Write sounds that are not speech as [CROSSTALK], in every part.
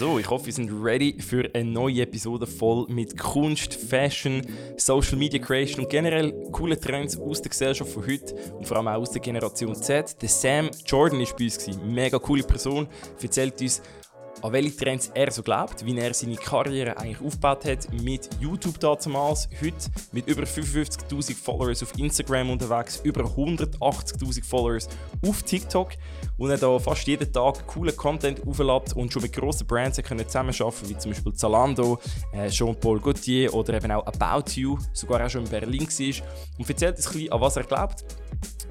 So, ich hoffe, wir sind ready für eine neue Episode voll mit Kunst, Fashion, Social Media Creation und generell coole Trends aus der Gesellschaft von heute und vor allem auch aus der Generation Z. Der Sam Jordan war bei uns. Mega coole Person, erzählt uns, an welche Trends er so glaubt, wie er seine Karriere eigentlich aufgebaut hat mit YouTube damals, heute mit über 55.000 Followers auf Instagram unterwegs, über 180.000 Followers auf TikTok und er da fast jeden Tag coolen Content auflädt und schon mit grossen Brands können zusammenarbeiten, wie zum Beispiel Zalando, äh, Jean-Paul Gaultier oder eben auch About You, sogar auch schon in Berlin war. Und erzählt uns ein bisschen, an was er glaubt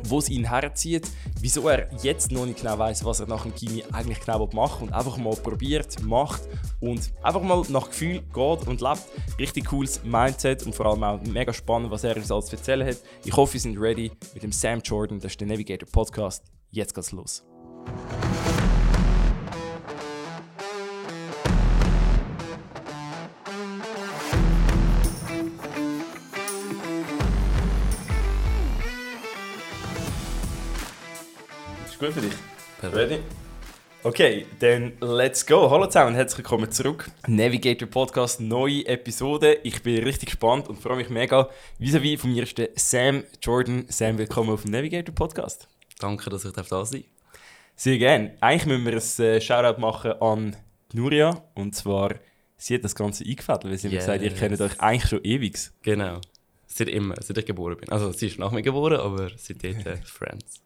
wo es ihn herzieht, wieso er jetzt noch nicht genau weiß, was er nach dem Kimi eigentlich genau machen und einfach mal probiert, macht und einfach mal nach Gefühl geht und lebt. Richtig cooles Mindset und vor allem auch mega spannend, was er uns alles zu erzählen hat. Ich hoffe, wir sind ready mit dem Sam Jordan, das ist der Navigator Podcast. Jetzt geht's los. Gut für dich? Perfekt. Ready? Okay, dann let's go. Hallo zusammen und herzlich willkommen zurück. Navigator Podcast, neue Episode. Ich bin richtig gespannt und freue mich mega. Vis-à-vis von mir ist der Sam Jordan. Sam, willkommen auf dem Navigator Podcast. Danke, dass ich da sein darf. Sehr gerne. Eigentlich müssen wir ein äh, Shoutout machen an Nuria. Und zwar, sie hat das Ganze eingefädelt, weil sie yes. gesagt ihr kennt euch eigentlich schon ewig. Genau. Seit immer, seit ich geboren bin. Also sie ist nach mir geboren, aber seitdem äh, Friends.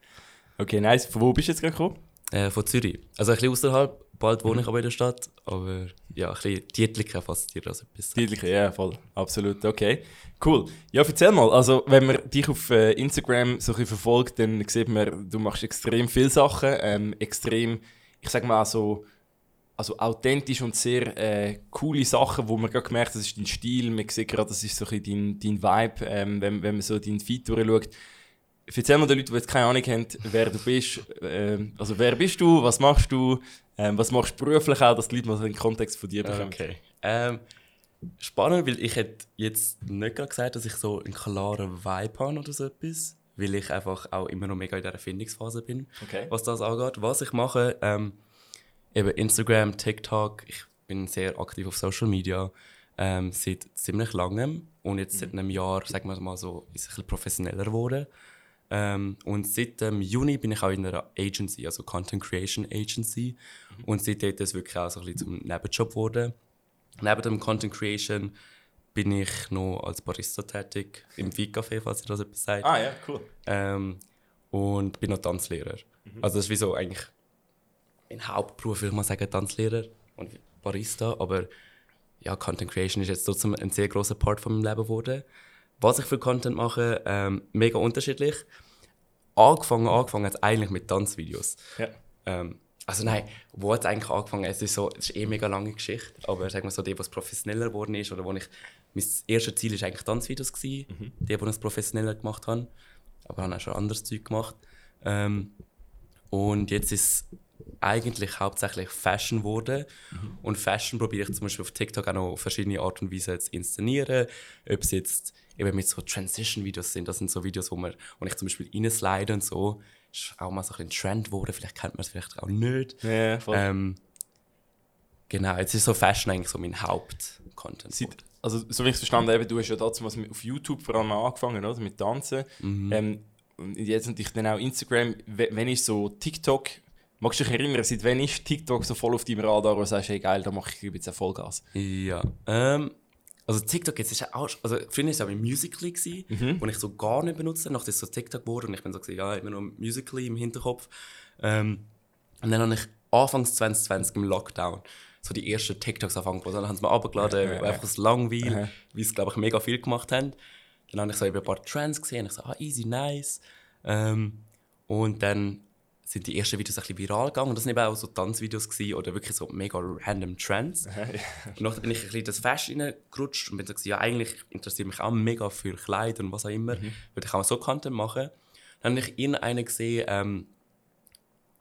Okay, nice. Von wo bist du jetzt gerade gekommen? Äh, von Zürich. Also ein bisschen außerhalb. Bald wohne ich aber in der Stadt. Aber ja, ein bisschen Dietliken fasziniert das etwas. Dietliken, ja, voll. Absolut. Okay. Cool. Ja, erzähl mal. Also, wenn man dich auf äh, Instagram so ein verfolgt, dann sieht man, du machst extrem viele Sachen. Ähm, extrem, ich sag mal so, also authentisch und sehr äh, coole Sachen, wo man gerade gemerkt hat, das ist dein Stil. Man sieht gerade, das ist so ein bisschen dein, dein Vibe, ähm, wenn, wenn man so deinen Feed durchschaut erzähl mal den Leuten, die jetzt keine Ahnung haben, wer du bist. Ähm, also wer bist du, was machst du, ähm, was machst du beruflich auch, dass die Leute mal so den Kontext von dir bekommen. Okay. Ähm, spannend, weil ich hätte jetzt nicht gerade gesagt, dass ich so einen klaren Vibe habe oder so etwas. Weil ich einfach auch immer noch mega in der Erfindungsphase bin, okay. was das angeht. Was ich mache, ähm, eben Instagram, TikTok, ich bin sehr aktiv auf Social Media ähm, seit ziemlich langem. Und jetzt seit mhm. einem Jahr, sagen wir mal so, ist es ein bisschen professioneller geworden. Ähm, und seit dem Juni bin ich auch in einer Agency, also Content Creation Agency. Mhm. Und seitdem ist es wirklich auch so ein bisschen zum Nebenjob geworden. Neben dem Content Creation bin ich noch als Barista tätig im Wein-Café, falls ihr das etwas sagt. Ah ja, cool. Ähm, und bin noch Tanzlehrer. Mhm. Also das ist wie so eigentlich mein Hauptberuf, würde ich mal sagen, Tanzlehrer und Barista. Aber ja, Content Creation ist jetzt trotzdem ein sehr großer Part von meinem Leben geworden. Was ich für Content mache, ähm, mega unterschiedlich. Angefangen, angefangen hat eigentlich mit Tanzvideos. Ja. Ähm, also nein, wo hat es eigentlich angefangen? Es ist, so, es ist eh eine mega lange Geschichte, aber sagen wir so, die, was professioneller geworden ist, oder wo ich, mein erstes Ziel war eigentlich Tanzvideos, gewesen, mhm. die, die es professioneller gemacht haben. Aber habe auch schon anderes Zeug gemacht. Ähm, und jetzt ist eigentlich hauptsächlich Fashion geworden. Mhm. Und Fashion probiere ich zum Beispiel auf TikTok auch noch verschiedene Art und Weise zu inszenieren. Ob es jetzt eben mit so Transition-Videos sind. Das sind so Videos, wo, man, wo ich zum Beispiel reinslide und so. Ist auch mal so ein Trend geworden. Vielleicht kennt man es vielleicht auch nicht. Ja, voll. Ähm, genau, jetzt ist so Fashion eigentlich so mein Haupt-Content. Also, so wie ich es verstanden habe, du hast ja dazu auf YouTube vor allem angefangen, oder? Mit Tanzen. Mhm. Ähm, und jetzt natürlich dann auch Instagram. Wenn ich so TikTok Magst du dich erinnern, seit wann ist TikTok so voll auf deinem Radar und sagst, hey geil, da mache ich jetzt Vollgas? Ja. Ähm, also TikTok jetzt ist ja auch, also früher war es auch mit Musical.ly, mhm. wo ich so gar nicht benutze, nachdem es so TikTok wurde und ich bin so gesagt, ja, immer noch Musical.ly im Hinterkopf. Ähm, und dann habe ich Anfangs 2020 im Lockdown so die ersten TikToks angefangen, dann haben sie mir abgeladen, ja, ja, einfach das Langweil, wie sie, glaube ich, mega viel gemacht haben. Dann habe ich so ein paar Trends gesehen und ich so, ah, easy, nice. Ähm, und dann sind die ersten Videos ein bisschen viral gegangen. Und das waren eben auch so Tanzvideos gewesen, oder wirklich so mega random Trends. [LAUGHS] und dann bin ich ein bisschen das Fashion reingerutscht und bin so, ja, eigentlich interessiert mich auch mega für Kleider und was auch immer. Mhm. Würde ich auch so Content machen. Dann habe ich irgendeinen gesehen, ähm,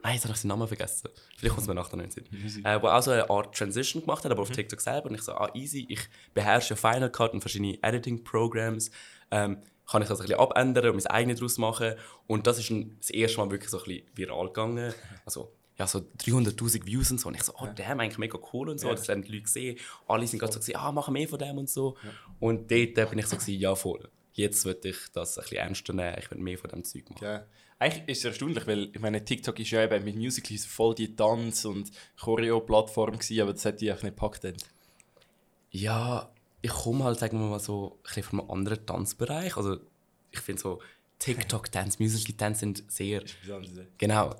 Nein, jetzt habe ich seinen Namen vergessen. Vielleicht kommt es mir nachher noch in den Sinn. Äh, wo auch so eine Art Transition gemacht hat, aber auf mhm. TikTok selber. Und ich so, ah, easy, ich beherrsche Final Cut und verschiedene Editing-Programs. Ähm, kann ich das ein bisschen abändern und mein eigenes daraus machen. Und das ist das erste Mal wirklich so ein bisschen viral gegangen. Also, ja, so 300'000 Views und so. Und ich so, oh, ja. damn, eigentlich mega cool und so. Ja. Das haben die Leute gesehen. Alle sind gerade so, gewesen, ah, machen mehr von dem und so. Ja. Und dort bin ich so, gewesen, ja, voll. Jetzt würde ich das ein bisschen ernster nehmen. Ich will mehr von dem Zeug machen. Ja. Eigentlich ist es erstaunlich, weil ich meine, TikTok ist ja eben mit Musical.ly voll die Tanz- und Choreo-Plattform gewesen, aber das hat die eigentlich nicht gepackt. Dann. Ja, ich komme halt, sagen wir mal so, ein bisschen von einem anderen Tanzbereich. Also, ich finde so, TikTok-Dance, [LAUGHS] Musical.Dance sind sehr... Genau.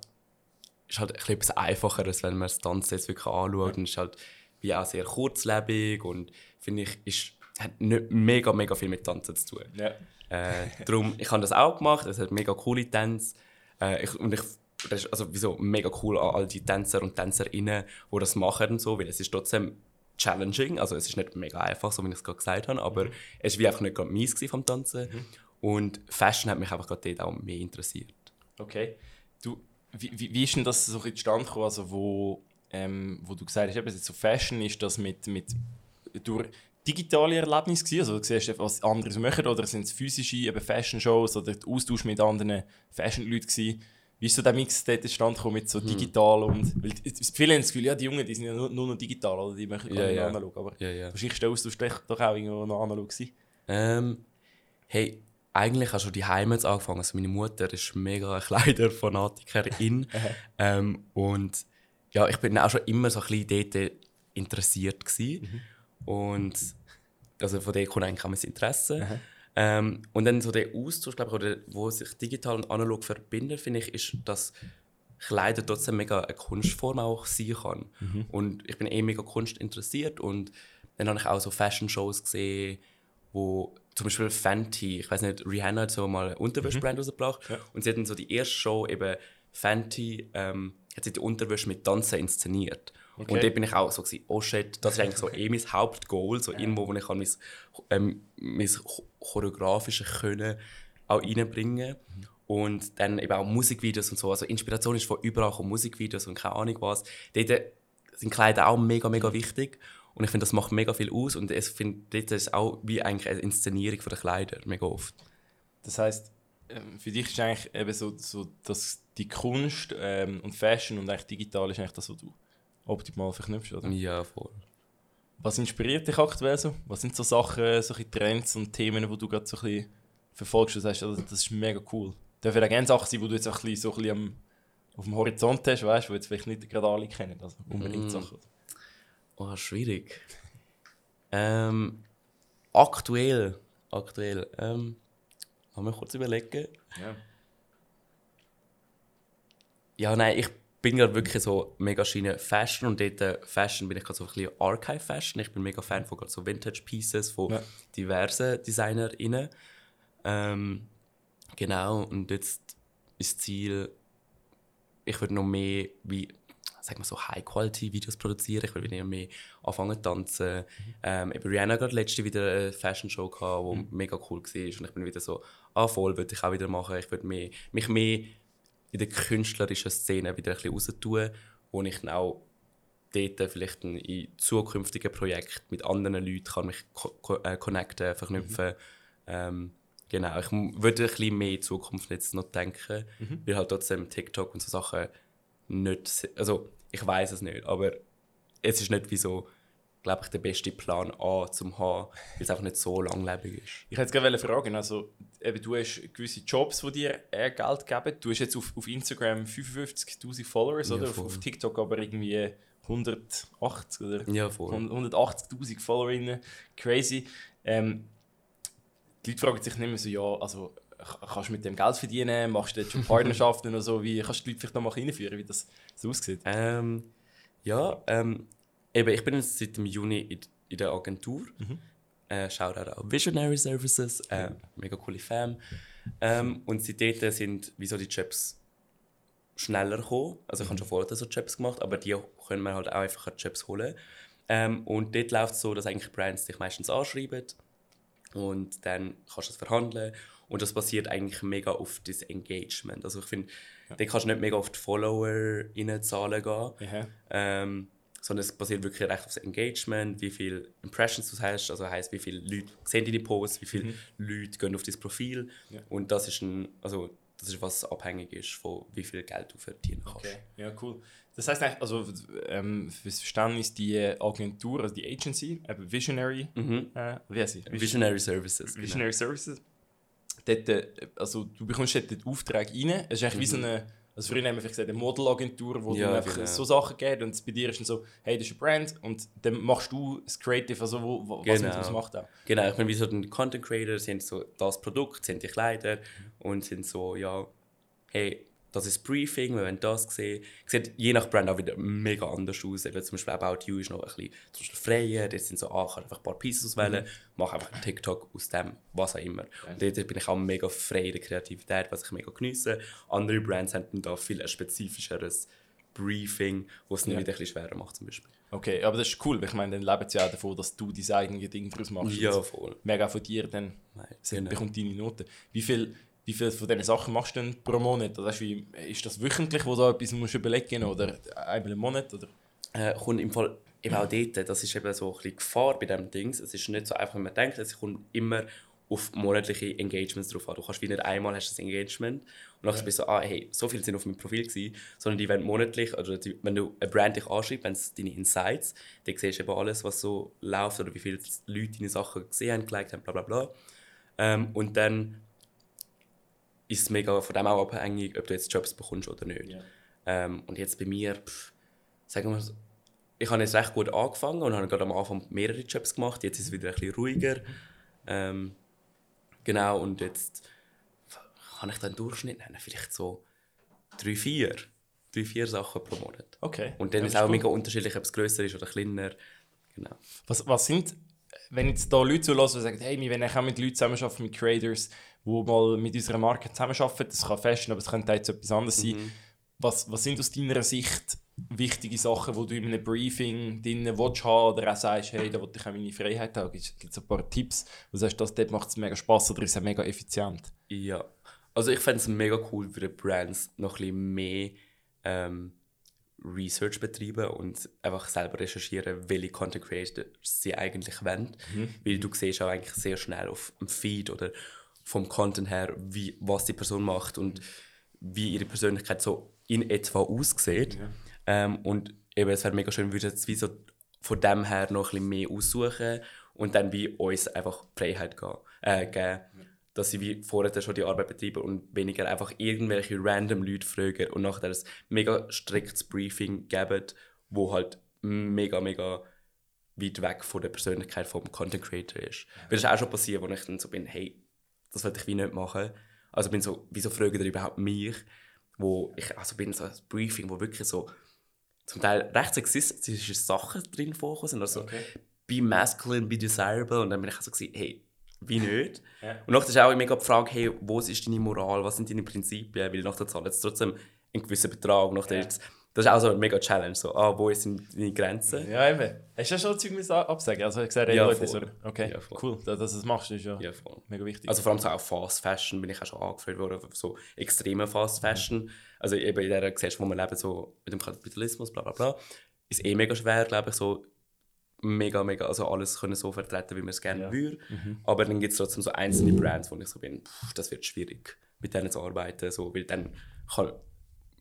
Ist halt ein etwas einfacher, als wenn man das Tanzen jetzt wirklich anschaut. Ja. Und ist halt wie auch sehr kurzlebig und finde ich, ist, hat nicht mega, mega viel mit Tanzen zu tun. Ja. Äh, darum, ich habe das auch gemacht, es hat mega coole Tänze. Äh, ich, und ich das ist also wieso mega cool an all die Tänzer und Tänzerinnen, die das machen und so, weil es ist trotzdem challenging, also es ist nicht mega einfach, so wie ich es gerade gesagt habe, aber mhm. es war wie einfach nicht gerade meins vom Tanzen. Mhm. Und Fashion hat mich einfach gerade dort auch mehr interessiert. Okay. Du, wie, wie, wie ist denn das so zustande gekommen, also wo, ähm, wo du gesagt hast, eben, so Fashion ist das mit, mit durch digitale Erlebnisse gewesen? Also du siehst, was andere machen oder sind es physische eben Fashion-Shows oder der Austausch mit anderen Fashion-Leuten Wie ist so der Mix dort gekommen mit so hm. digital und... Weil viele haben das Gefühl, ja, die Jungen die sind ja nur, nur noch digital oder die machen ja, ja. analog, aber ja, ja. wahrscheinlich ist der Austausch doch auch irgendwo noch analog gewesen. Ähm, hey, eigentlich hast du die Heimat angefangen. Also meine Mutter ist mega Kleiderfanatikerin. [LAUGHS] ähm, und ja, ich bin auch schon immer so ein bisschen dort interessiert gewesen. Mhm. Und also von dem kommt eigentlich auch mein Interesse. Ähm, und dann so der Austausch, glaube ich, oder wo sich digital und analog verbinden, finde ich, ist, dass Kleider trotzdem mega eine Kunstform auch sein kann. Mhm. Und ich bin eh mega Kunst interessiert und dann habe ich auch so Fashion-Shows gesehen, wo zum Beispiel Fenty, ich weiß nicht, Rihanna hat so mal eine Unterwäsche-Brand mhm. rausgebracht ja. und sie hat dann so die erste Show eben Fenty, ähm, hat sie die Unterwäsche mit Tanzen inszeniert. Okay. Und da bin ich auch so, gewesen, oh shit, das ist eigentlich so [LAUGHS] eh mein Hauptgoal, so ja. irgendwo, wo ich kann mein, ähm, mein choreografisches Können auch reinbringen mhm. Und dann eben auch Musikvideos und so. Also Inspiration ist von überall, von Musikvideos und keine Ahnung was. Dort sind Kleider auch mega, mega wichtig. Und ich finde, das macht mega viel aus und ich finde, das ist auch wie eigentlich eine Inszenierung der Kleider, mega oft. Das heißt, ähm, für dich ist eigentlich eben so, so dass die Kunst ähm, und Fashion und eigentlich digital ist eigentlich das, was du optimal verknüpfst, oder? Ja, voll. Was inspiriert dich aktuell so? Was sind so Sachen, solche Trends und Themen, die du gerade so ein bisschen verfolgst und sagst, also, das ist mega cool? Dürfen auch gerne Sachen sein, die du jetzt auch ein bisschen, so ein bisschen am, auf dem Horizont hast, weißt du, die jetzt vielleicht nicht gerade alle kennen, also unbedingt mm. Sachen. Oh, schwierig. Ähm, aktuell. Aktuell. Ähm, haben wir kurz überlegen. Ja. Ja, nein, ich bin gerade wirklich so mega Schiene Fashion und dort äh, Fashion bin ich gerade so ein bisschen Archive Fashion. Ich bin mega Fan von so Vintage Pieces von ja. diversen DesignerInnen. Ähm, genau, und jetzt ist das Ziel, ich würde noch mehr wie sag mal so High-Quality-Videos produzieren. Ich will wieder mehr anfangen zu tanzen. Mhm. Ähm, Rihanna gerade letzte wieder eine Fashion-Show gehabt, die mhm. mega cool war. Und ich bin wieder so, ah voll, würde ich auch wieder machen. Ich würde mich mehr in der künstlerischen Szene wieder ein bisschen raustun, wo ich dann auch dort vielleicht in zukünftigen Projekten mit anderen Leuten kann mich äh, connecten, verknüpfen. Mhm. Ähm, genau, ich würde ein bisschen mehr in Zukunft jetzt noch denken, mhm. weil halt trotzdem TikTok und so Sachen nicht, also ich weiß es nicht, aber es ist nicht wie so, glaube ich, der beste Plan A zum haben, weil es einfach nicht so langlebig ist. Ich hätte gerne fragen, also eben, du hast gewisse Jobs, die dir eher Geld geben. Du hast jetzt auf, auf Instagram 55'000 Followers, ja, oder? Auf, auf, TikTok aber irgendwie 180 oder ja, 180'000 Followerinnen. Crazy. Ähm, die Leute fragen sich nicht mehr so, ja, also kannst du mit dem Geld verdienen? Machst du jetzt schon [LAUGHS] Partnerschaften oder so? Wie kannst du die Leute vielleicht noch mal reinführen, wie das so aussieht? Ähm, ja, ähm, eben, ich bin jetzt seit dem Juni in, in der Agentur. Mhm. Äh, Shoutout auch Visionary Services, äh, mega coole Fam. Ähm, und seitdem sind wieso die Jobs schneller gekommen. Also ich habe schon vorher so Jobs gemacht, aber die können wir halt auch einfach Jobs holen. Ähm, und dort läuft es so, dass eigentlich Brands dich meistens anschreiben und dann kannst du es verhandeln und das basiert eigentlich mega auf das Engagement. Also ich finde, ja. da kannst du nicht mega auf die Follower-Zahlen gehen. Ähm, sondern es basiert wirklich recht auf das Engagement, wie viele Impressions du hast, also heißt, wie viele Leute sehen deine Posts, wie viele mhm. Leute gehen auf dein Profil. Ja. Und das ist ein, also das ist, was abhängig ist von wie viel Geld du verdienen kannst. Okay, ja, cool. Das heißt eigentlich, also ähm, fürs Verständnis, die Agentur, also die Agency, eben Visionary, Mhm. äh, wie heißt sie? Visionary Services. Visionary Services. Dort, äh, also du bekommst dort den Auftrag rein. Es ist eigentlich wie so eine, also früher haben wir vielleicht gesagt, eine Modelagentur, wo. Ja, du einfach genau. so Sachen geht und bei dir ist dann so, hey, das ist ein Brand und dann machst du das Creative, also wo, wo, was man Genau. daraus macht auch. Genau, ich meine, wie so ein Content Creator sind so das Produkt, sind die Kleider und sind so, ja, hey, das ist Briefing, wir wollen das sehen. Sieht je nach Brand auch wieder mega anders aus. Eben zum Beispiel About You ist noch ein bisschen zum Beispiel freier. Dort sind so, ah, ich kann einfach ein paar Pieces auswählen, mache einfach einen TikTok aus dem, was auch immer. Und dort bin ich auch mega frei in der Kreativität, was ich mega geniesse. Andere Brands haben da viel ein spezifischeres Briefing, was es Ja. wieder ein bisschen schwerer macht zum Beispiel. Okay, aber das ist cool, weil ich meine, dann leben sie ja davon, dass du dein eigenes Ding daraus machst. Ja, voll. Mega von dir, dann Nein, genau. bekommt deine Noten. Wie viel, wie viel von diesen Sachen machst du denn pro Monat? Du, wie, ist das wöchentlich, wo du etwas musst überlegen musst? Oder einmal im Monat? Oder? äh, kommt im Fall eben auch dort, das ist eben so ein bisschen Gefahr bei diesem Dings. Es ist nicht so einfach, wie man denkt, es kommt immer auf monatliche Engagements drauf an. Du kannst wie nicht einmal hast das Engagement und dann bist du so, ah, hey, so viele sind auf meinem Profil gewesen, sondern die werden monatlich, oder die, wenn du eine Brand dich anschreibst, wenn es deine Insights, dann siehst du eben alles, was so läuft oder wie viele Leute deine Sachen gesehen haben, geliked haben, bla bla bla. Ähm, und dann ist es mega von dem auch abhängig, ob du jetzt Jobs bekommst oder nicht. Ähm, und jetzt bei mir, pff, sagen wir so, ich habe jetzt recht gut angefangen und habe gerade am Anfang mehrere Jobs gemacht. Jetzt ist es wieder ein bisschen ruhiger. Ähm, genau, und jetzt kann ich dann Durchschnitt nennen, vielleicht so drei, vier. Drei, vier Sachen pro Monat. Okay. Und dann Ja, ist es auch cool. mega unterschiedlich, ob es grösser ist oder kleiner. Genau. Was, was sind, wenn jetzt da Leute zulassen, die sagen, hey, wir wollen auch mit Leuten zusammenarbeiten, mit Creators, die mal mit unserer Marke zusammenarbeiten, das kann Fashion, aber es könnte jetzt etwas anderes sein. Was, was sind aus deiner Sicht wichtige Sachen, die du in einem Briefing drin willst haben oder auch sagst, hey, da will ich auch meine Freiheit haben? Gibt es ein paar Tipps, wo du sagst, das, dort macht es mega Spass oder ist es mega effizient? Ja, also ich fände es mega cool für die Brands noch ein bisschen mehr ähm, Research betreiben und einfach selber recherchieren, welche Content Creators sie eigentlich wollen. Weil du siehst auch eigentlich sehr schnell auf dem Feed oder vom Content her, wie, was die Person macht und wie ihre Persönlichkeit so in etwa aussieht. Ähm, und eben, es wäre mega schön, würde jetzt wie so von dem her noch ein bisschen mehr aussuchen und dann wie uns einfach Freiheit gehen, äh, geben, dass sie wie vorher schon die Arbeit betreiben und weniger einfach irgendwelche random Leute fragen und nachher ein mega striktes Briefing geben, wo halt mega, mega weit weg von der Persönlichkeit vom Content Creator ist. Weil das ist auch schon passiert, wo ich dann so bin, hey, das will ich wie nicht machen. Also bin so, wieso fragen die überhaupt mich? Wo ich also bin so ein Briefing, wo wirklich so zum Teil recht sexistische Sachen drin vorkommen sind. Also Okay. be masculine, be desirable. Und dann bin ich so, gewesen, hey, wie nicht? Ja. Und nachher ist auch mega die Frage, hey, wo ist deine Moral, was sind deine Prinzipien? Weil nachher zahlen jetzt trotzdem einen gewissen Betrag. Nachher Ja. jetzt, das ist auch so eine mega Challenge. So, ah, wo sind deine Grenzen? Ja, eben. Hast du ja schon Zeug absagen? Also, ich gesagt, hey, Ja, Leute, voll. okay, Ja, cool, dass du das machst, ist ja, Ja, mega wichtig. Also vor allem so auch Fast Fashion bin ich auch schon angefragt worden, so extreme Fast Fashion. Also eben in dieser Gesellschaft, wo wir leben, so mit dem Kapitalismus, bla bla bla, ist eh mega schwer, glaube ich, so mega, mega, also alles können so vertreten, wie man es gerne Ja. würde. Aber dann gibt es trotzdem so einzelne Brands, wo ich so bin, pff, das wird schwierig, mit denen zu arbeiten, so, weil dann kann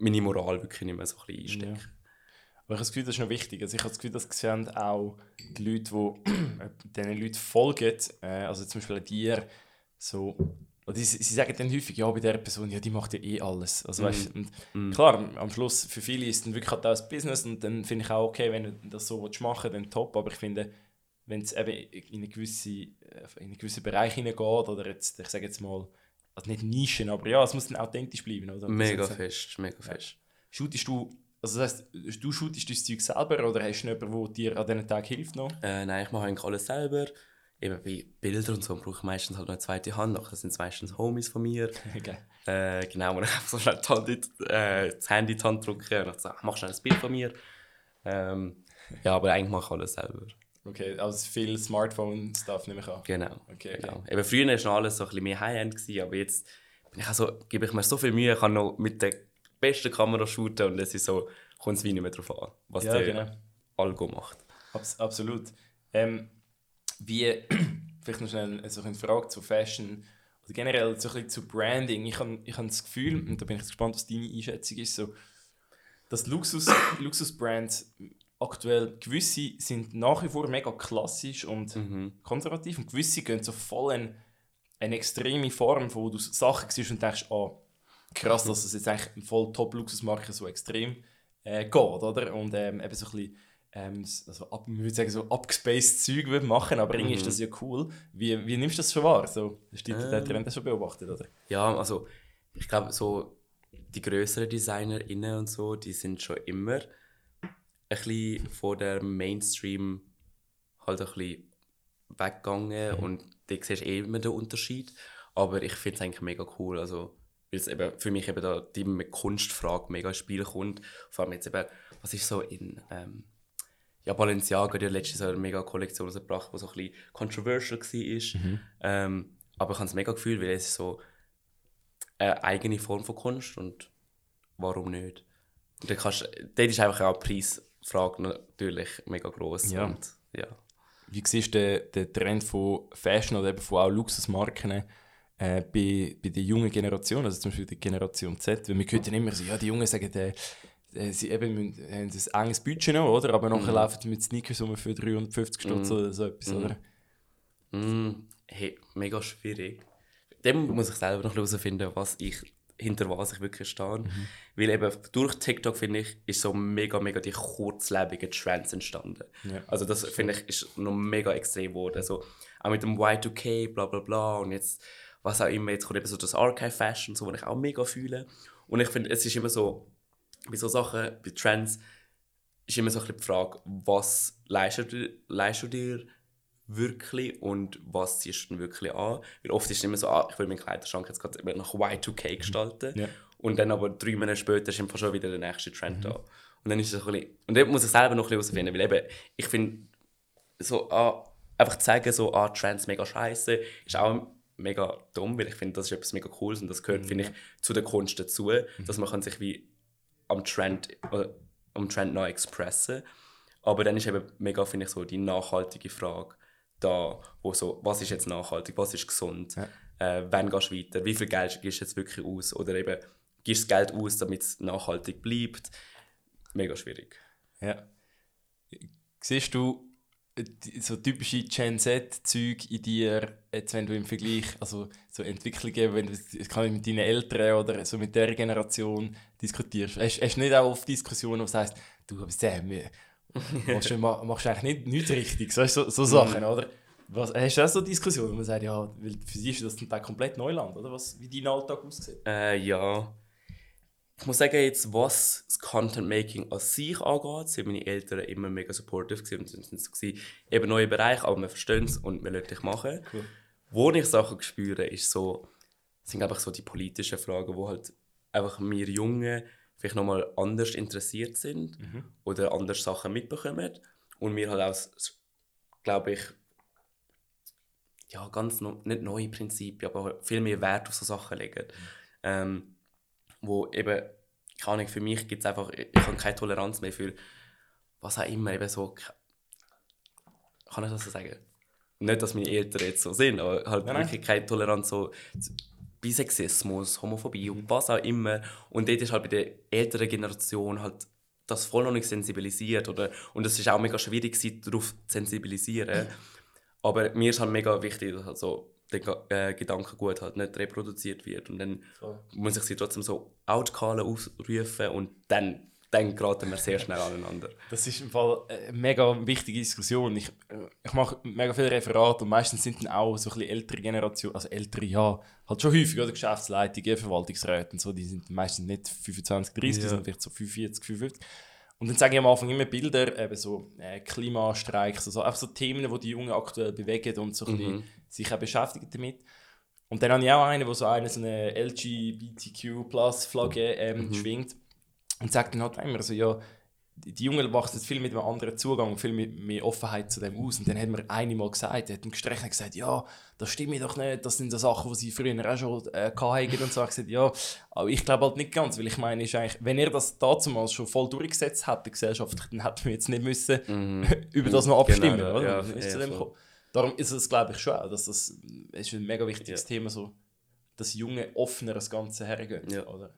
meine Moral wirklich nicht mehr so ein bisschen einstecken. Ja. Aber ich habe das Gefühl, das ist noch wichtig. Also ich habe das Gefühl, das sehen auch die Leute, die [CLEARS THROAT] diesen Leuten folgen, äh, also zum Beispiel dir, so, die, sie sagen dann häufig, ja, bei dieser Person, ja, die macht ja eh alles. Also, weißt, und Klar, am Schluss, für viele ist es dann wirklich halt auch ein Business und dann finde ich auch, okay, wenn du das so willst machen dann top, aber ich finde, wenn es eben in einen gewissen, äh, in einen gewissen Bereich hineingeht oder jetzt, ich sage jetzt mal, also nicht Nischen, aber ja, es muss dann authentisch bleiben. Oder? Mega fest, mega fest. Shootest du, also das heisst, du shootest dein Zeug selber oder hast du jemanden, der dir an diesen Tag hilft noch? Äh, nein, ich mache eigentlich alles selber. Eben bei Bildern und so brauche ich meistens halt eine zweite Hand. Nachher sind es meistens Homies von mir. [LAUGHS] Okay. Äh, genau, wo ich einfach so schnell die Hand in, äh, das Handy in die Hand drücke und dann sage, mach schnell ein Bild von mir. Ähm, ja, aber eigentlich mache ich alles selber. Okay, also viel Smartphone-Stuff nehme ich an. Genau. Okay, genau. Eben früher war noch alles so ein bisschen mehr High-End, aber jetzt bin ich also, gebe ich mir so viel Mühe, ich kann noch mit der besten Kamera shooten und es ist so, kommt es wie nicht mehr drauf an, was Ja, der genau. Algo macht. Abs absolut. Ähm, wie, [CLEARS THROAT] vielleicht noch schnell so eine Frage zu Fashion. Oder generell so ein bisschen zu Branding. Ich habe ich hab das Gefühl, und da bin ich gespannt, was deine Einschätzung ist, so, dass Luxus, [CLEARS THROAT] Luxusbrands aktuell gewisse sind nach wie vor mega klassisch und Mhm. konservativ und gewisse gehen so voll in eine extreme Form, wo du Sachen siehst und denkst, ah, krass, dass es jetzt eigentlich voll Top-Luxusmarke so extrem äh, geht, oder? Und ähm, eben so ein bisschen, ähm, also ab, ich würde sagen, so abgespaced Zeug würde machen, aber irgendwie ist das ja cool. Wie, wie nimmst du das schon wahr? So, hast du den Ähm. Trend schon beobachtet, oder? Ja, also ich glaube, so die größeren DesignerInnen und so, die sind schon immer ein bisschen von der Mainstream halt ein bisschen weggegangen und da siehst du eh immer den Unterschied. Aber ich finde es eigentlich mega cool, also weil es eben für mich eben da die Kunstfrage mega ins Spiel kommt. Vor allem jetzt eben, was ist so in ähm, ja, Balenciaga hat ja letztes Jahr eine mega Kollektion rausgebracht, die so ein bisschen controversial war. Ähm, aber ich habe es mega gefühlt, weil es ist so eine eigene Form von Kunst und warum nicht? Und dann kannst, dort ist einfach auch die Preisfrage natürlich mega gross. Ja. Und, ja. Wie siehst du den, Trend von Fashion oder eben von auch Luxusmarken äh, bei, bei der jungen Generation, also zum Beispiel der Generation Z? Weil wir hören immer so, ja, die Jungen sagen, äh, äh, sie eben müssen, haben ein enges Budget noch, oder? Aber nachher laufen sie mit Sneakers um für 350 Stutz oder so etwas, oder? Mm, hey, mega schwierig. Dem muss ich selber noch herausfinden, was ich hinter was ich wirklich stehe. Weil eben durch TikTok, finde ich, ist so mega, mega die kurzlebigen Trends entstanden. Ja. Also das, finde ich, ist noch mega extrem geworden. Also auch mit dem Y2K, bla bla bla und jetzt, was auch immer, jetzt kommt eben so das Archive Fashion, so, was ich auch mega fühle. Und ich finde, es ist immer so, bei so Sachen, bei Trends, ist immer so ein bisschen die Frage, was leistest du, leistest du dir wirklich und was ziehst du denn wirklich an? Weil oft ist es immer so, ah, ich will meinen Kleiderschrank jetzt gerade nach Y2K gestalten Ja. und dann aber drei Monate später ist einfach schon wieder der nächste Trend da. Und dann ist es so ein bisschen, und dort muss ich selber noch ein bisschen herausfinden, weil eben, ich finde, so, ah, einfach zu sagen, so, ah, Trends mega scheiße, ist auch mega dumm, weil ich finde, das ist etwas mega Cooles und das gehört, finde ich, zu der Kunst dazu, dass man kann sich wie am Trend, äh, am Trend noch expressen. Aber dann ist eben mega, finde ich, so die nachhaltige Frage da, wo so, was ist jetzt nachhaltig, was ist gesund, äh, wann gehst du weiter, wie viel Geld gibst du jetzt wirklich aus oder eben, gibst du das Geld aus, damit es nachhaltig bleibt. Mega schwierig. Ja. Siehst du so typische Gen Z-Zeug in dir, jetzt wenn du im Vergleich, also so Entwicklungen, wenn du kann mit deinen Eltern oder so mit der Generation diskutierst, hast, hast du nicht auch oft Diskussionen, wo du sagst, du, aber Sam, [LAUGHS] machst du, ma- machst du eigentlich nicht, nichts richtig, so, so, so Sachen, oder? Was, hast du auch so Diskussionen, wo man sagt, ja, weil für sie ist das zum Teil komplett Neuland, oder? Was, wie dein Alltag aussieht? Äh, ja. Ich muss sagen, jetzt, was das Content Making an sich angeht, sind meine Eltern immer mega supportive gewesen und sind so gewesen, eben neue Bereich, aber wir verstehen es und wir lassen dich machen. Cool. Wo ich Sachen spüre, ist so, sind einfach so die politischen Fragen, wo halt einfach wir Jungen vielleicht nochmal anders interessiert sind oder anders Sachen mitbekommen und wir halt auch, glaube ich, ja, ganz no, nicht neue Prinzipien, aber viel mehr Wert auf so Sachen legen. Ähm, wo eben, keine Ahnung, für mich gibt es einfach, ich, habe keine Toleranz mehr für was auch immer, eben so, kann ich das so sagen? Nicht, dass meine Eltern jetzt so sind, aber halt Nein, nein. wirklich keine Toleranz so Bisexismus, Homophobie und was auch immer. Und dort ist halt bei der älteren Generation halt das voll noch nicht sensibilisiert. Oder, und es ist auch mega schwierig, sie darauf zu sensibilisieren. [LAUGHS] Aber mir ist halt mega wichtig, dass halt so der äh, Gedankengut halt nicht reproduziert wird. Und dann Voll. muss ich sie trotzdem so Outkalen ausrufen und dann, dann geraten wir sehr schnell aneinander. Das ist im Fall eine mega wichtige Diskussion. Ich, ich mache mega viele Referate und meistens sind dann auch so ein bisschen ältere Generationen, also ältere, ja, halt schon häufig, oder? Geschäftsleitungen, Verwaltungsräte und so, die sind meistens nicht 25, 30, Ja. sondern vielleicht so 45, 55. Und dann sage ich am Anfang immer Bilder, eben so äh, Klimastreiks, also einfach so Themen, die die Jungen aktuell bewegen und so ein bisschen sich auch beschäftigen damit. Und dann habe ich auch einen, der so eine, so eine LGBTQ-Plus-Flagge ähm, schwingt und sagt dann halt immer so, ja, die die Jungen wachsen jetzt viel mit einem anderen Zugang, viel mit mehr Offenheit zu dem aus. Und dann hat mir eine mal gesagt, er hat im Gespräch gesagt, ja, das stimmt doch nicht, das sind so Sachen, die sie früher auch schon äh, hatten. Und so habe ich gesagt, ja, aber ich glaube halt nicht ganz, weil ich meine, ist eigentlich, wenn ihr das damals schon voll durchgesetzt hättet, gesellschaftlich, dann hätten wir jetzt nicht müssen [LAUGHS] über das noch abstimmen, Genau, oder? ja, ist ja, zu dem. Darum ist es, glaube ich, schon auch, dass das ist ein mega wichtiges Ja. Thema so dass Junge offener das Ganze hergehen, Ja. oder?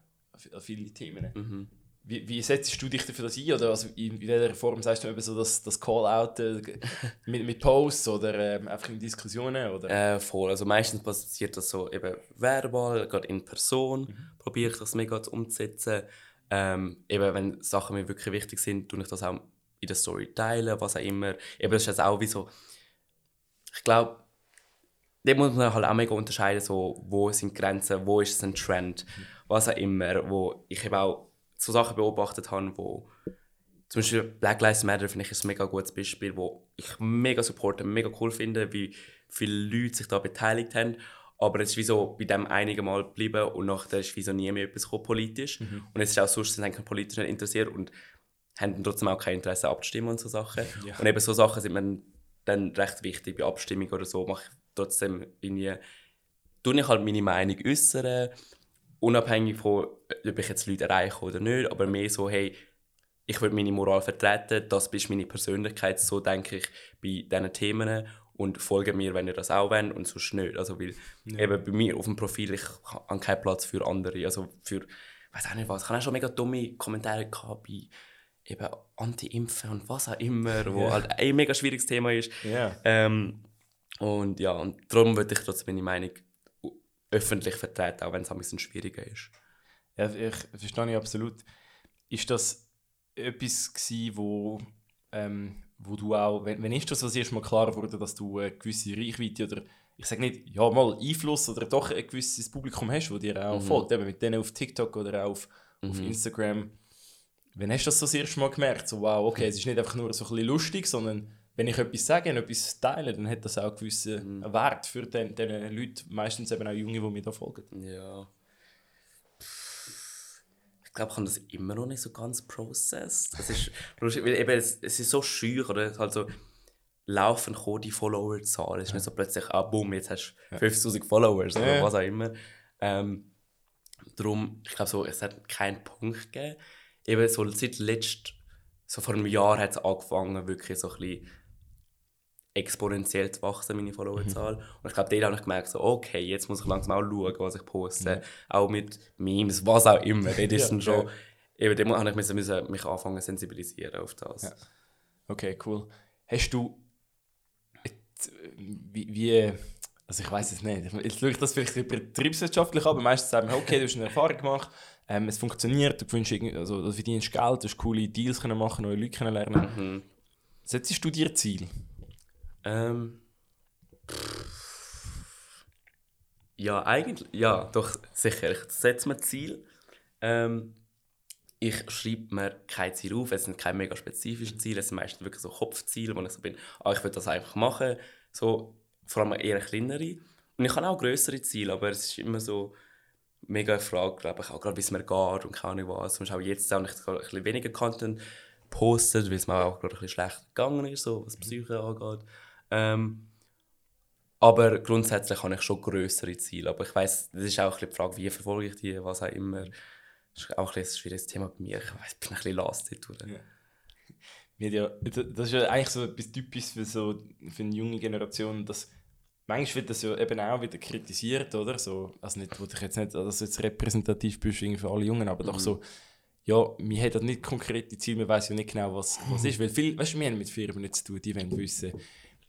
An viele Themen. Mhm. Wie, wie setzt du dich dafür das ein? Oder also in welcher Form sagst du eben so das, das Call-out äh, [LAUGHS] mit, mit Posts oder ähm, einfach in Diskussionen? Oder? Äh, voll. Also meistens passiert das so eben verbal, gerade in Person probiere ich das mega zu umzusetzen. Ähm, eben wenn Sachen mir wirklich wichtig sind, tue ich das auch in der Story teilen, was auch immer. Eben das ist jetzt auch wie so, ich glaube, da muss man halt auch mega unterscheiden, so, wo sind Grenzen, wo ist es ein Trend, was auch immer, wo ich eben auch so Sachen beobachtet habe, wo zum Beispiel Black Lives Matter finde ich ist ein mega gutes Beispiel, wo ich mega supporte, mega cool finde, wie viele Leute sich da beteiligt haben. Aber es ist wie so bei dem einigen Mal geblieben und nachher ist wie so nie mehr etwas gekommen, politisch. Und es ist auch sonst sind eigentlich politisch nicht interessiert und haben trotzdem auch kein Interesse abzustimmen und so Sachen. Ja. Und eben so Sachen sind mir dann recht wichtig bei Abstimmung oder so. Mache ich trotzdem irgendwie, tue ich halt meine Meinung äußern, unabhängig von, ob ich jetzt Leute erreiche oder nicht, aber mehr so, hey, ich will meine Moral vertreten, das ist meine Persönlichkeit, so denke ich bei diesen Themen und folge mir, wenn ihr das auch wollt und sonst nicht. Also, weil eben bei mir auf dem Profil, ich habe keinen Platz für andere, also für, ich weiß auch nicht was, ich habe auch schon mega dumme Kommentare gehabt bei eben Anti-Impfen und was auch immer, wo Ja. halt ein mega schwieriges Thema ist. Ja. Ähm, und ja, und darum würde ich trotzdem meine Meinung öffentlich vertreten, auch wenn es ein bisschen schwieriger ist. Ja, ich verstehe ich absolut. Ist das etwas gewesen, wo, ähm, wo du auch, wenn, wenn ist das das erste Mal klar wurde, dass du eine gewisse Reichweite oder ich sage nicht, ja mal Einfluss oder doch ein gewisses Publikum hast, wo dir auch folgt, eben mit denen auf TikTok oder auch auf, auf Instagram. Wann hast du das so das erste Mal gemerkt? So, wow, okay, es ist nicht einfach nur so ein bisschen lustig, sondern wenn ich etwas sage und etwas teile, dann hat das auch einen gewissen Wert für den, den Leute, meistens eben auch Junge, die mir da folgen. Ja. Ich glaube, ich habe das immer noch nicht so ganz processed. Es ist [LAUGHS] lustig, weil eben es, es ist so scheu, oder? Es halt laufend kommen die Follower-Zahl. Es ist nicht so plötzlich, ah, boom, jetzt hast du 50.000 Followers oder Ja. was auch immer. Ähm, darum, ich glaube, so, es hat keinen Punkt gegeben. Eben so seit letzt, so vor einem Jahr hat es angefangen, wirklich so ein bisschen exponentiell zu wachsen, meine Followerzahl. Und ich glaube, dort habe ich gemerkt, so, okay, jetzt muss ich langsam auch schauen, was ich poste. Auch mit Memes, was auch immer. Dort ist [LAUGHS] dann schon, eben, dort habe ich müssen, müssen mich anfangen zu sensibilisieren auf das. Ja. Okay, cool. Hast du. Wie. wie also, ich weiß es nicht. Jetzt schaue ich das vielleicht betriebswirtschaftlich an, aber meistens sagen wir, okay, du hast eine Erfahrung gemacht, ähm, es funktioniert, du, findest also, du verdienst Geld, du hast coole Deals können machen, neue Leute kennenlernen. Mhm. Setzt du dir Ziel? Ähm, ja, eigentlich, ja, doch, sicher. Ich setze mir Ziel. Ähm, ich schreibe mir kein Ziel auf, es sind keine mega spezifischen Ziele, es sind meistens wirklich so Kopfziele, wo ich so bin, ah, ich will das einfach machen. So, vor allem eher kleinere. Und ich habe auch größere Ziele, aber es ist immer so mega eine Frage, glaube ich, auch gerade wie es mir geht und keine Ahnung was. Zum Beispiel auch jetzt habe ich ein bisschen weniger Content postet, weil es mir auch gerade ein bisschen schlecht gegangen ist, so, was Psyche angeht. Ähm, aber grundsätzlich habe ich schon größere Ziele. Aber ich weiß, das ist auch ein die Frage, wie verfolge ich die, was auch immer. Das ist auch ein, ein schwieriges Thema bei mir. Ich weiß, ich bin ein bisschen lost dort. Ja. Das ist ja eigentlich so etwas Typisches für, so, für eine junge Generation, dass manchmal wird das ja eben auch wieder kritisiert, oder? So, also nicht, wo ich jetzt nicht, dass du jetzt repräsentativ bist für alle Jungen, aber doch so, ja, wir haben halt nicht konkrete Ziele, wir wissen ja nicht genau, was, was [LAUGHS] ist. Weil viel, weißt du, wir haben mit Firmen nicht zu tun, die wollen wissen,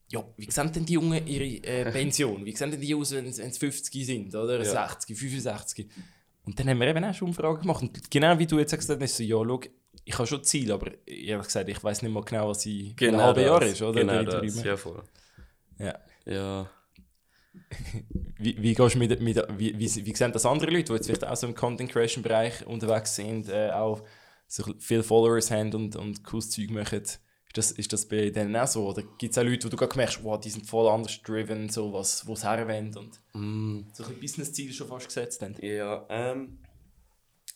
ja, wie sehen denn die Jungen ihre äh, [LAUGHS] Pension? Wie sehen denn die aus, wenn sie wenn sie 50 sind, oder? Ja. 60, 65? Und dann haben wir eben auch schon Umfragen gemacht. Und genau wie du jetzt gesagt hast, ist so, ja, schau, ich habe schon Ziel, aber ehrlich gesagt, ich weiß nicht mal genau, was ich in einem halben Jahr ist, oder? Genau Drei, das, ja voll. Ja. Ja. Wie, wie gehst du mit, mit wie, wie, wie sehen das andere Leute, die jetzt vielleicht auch so im Content Creation Bereich unterwegs sind, äh, auch so viele Followers haben und, und cooles Zeug machen? Ist das, ist das bei denen auch so? Oder gibt es auch Leute, wo du gerade merkst, wow, die sind voll anders driven, so was, wo sie herwollen und Mm, so ein Business-Ziel schon fast gesetzt haben? Ja, ähm,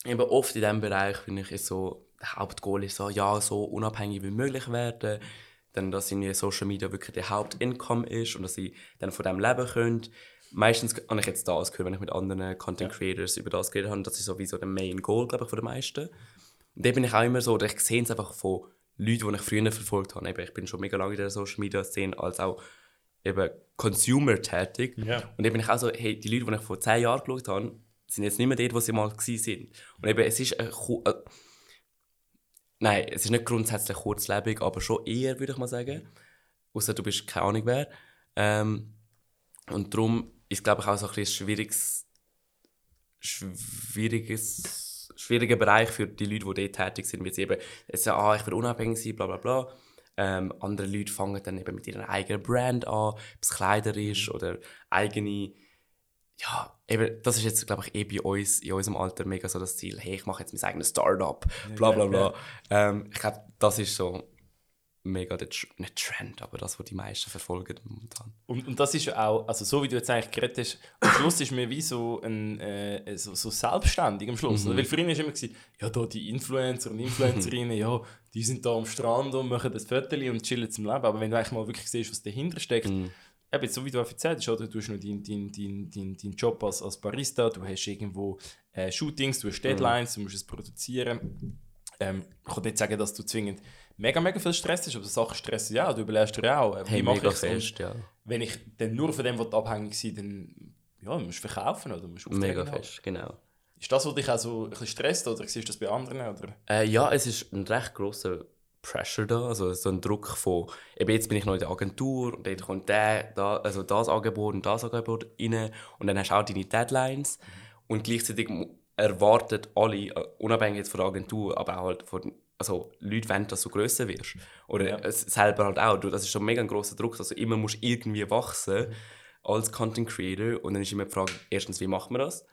eben oft in diesem Bereich finde ich ist so, der Hauptgoal ist so, ja, so unabhängig wie möglich werden. Dann, dass irgendwie Social Media wirklich der Hauptincome ist und dass sie dann von dem leben können. Meistens habe ich jetzt das gehört, wenn ich mit anderen Content Creators über das geredet habe. Das ist sowieso der Main Goal, glaube ich, von den meisten. Und da bin ich auch immer so, oder ich sehe es einfach von Leuten, die ich früher verfolgt habe. Eben, ich bin schon mega lange in der Social Media Szene, als auch eben Consumer tätig. Ja. Und dann bin ich auch so, hey, die Leute, die ich vor zehn Jahren geschaut habe, sind jetzt nicht mehr dort, wo sie mal sind. Und eben, es ist ein, Ku- äh, Nein, es ist nicht grundsätzlich kurzlebig, aber schon eher, würde ich mal sagen. Außer du bist keine Ahnung wer. Ähm, und darum ist, glaube ich, auch so ein bisschen ein schwieriges, schwieriges, schwieriger Bereich für die Leute, die dort tätig sind. Weil sie eben jetzt sagen, ah, ich will unabhängig sein, bla bla bla. Ähm, andere Leute fangen dann eben mit ihrer eigenen Brand an, ob es Kleider ist oder eigene ja, eben, das ist jetzt, glaube ich, eh bei uns, in unserem Alter mega so das Ziel, hey, ich mache jetzt mein eigenes Startup, bla bla bla. Ähm, ich glaube, das ist so mega der, nicht Trend, aber das, was die meisten verfolgen momentan. Und, und das ist ja auch, also so wie du jetzt eigentlich geredet hast, am Schluss ist mir wie so ein äh, so, so selbstständig am Schluss. Mhm. Weil früher war immer, gewesen, ja, da die Influencer und Influencerinnen, [LAUGHS] ja, die sind da am Strand und machen das Viertel und chillen zum Leben. Aber wenn du eigentlich mal wirklich siehst, was dahinter steckt, Mhm. eben so wie du erzählt hast, oder? du hast noch deinen dein, dein, dein, dein Job als, als Barista, du hast irgendwo äh, Shootings, du hast Deadlines, du musst es produzieren. Ähm, ich kann nicht sagen, dass du zwingend mega, mega viel Stress hast, aber Sachen stressen ja, du überlegst dir auch, äh, wie Hey, mache? Und fest, ja. wenn ich dann nur von dem will abhängig sein dann ja, musst du verkaufen oder musst Aufträge Mega haben. fest, genau. Ist das, was dich auch so ein bisschen stresst oder siehst du das bei anderen? Oder? Äh, ja, es ist ein recht grosser Pressure da, also so ein Druck von, eben jetzt bin ich noch in der Agentur und dann kommt der, da, also das Angebot und das Angebot rein und dann hast du auch deine Deadlines und gleichzeitig erwarten alle, äh, unabhängig jetzt von der Agentur, aber auch halt von, also Leute wollen, dass du grösser wirst. Oder Ja. selber halt auch, das ist schon mega ein grosser Druck, dass du immer musst irgendwie wachsen als Content Creator und dann ist immer die Frage, erstens, wie macht man das?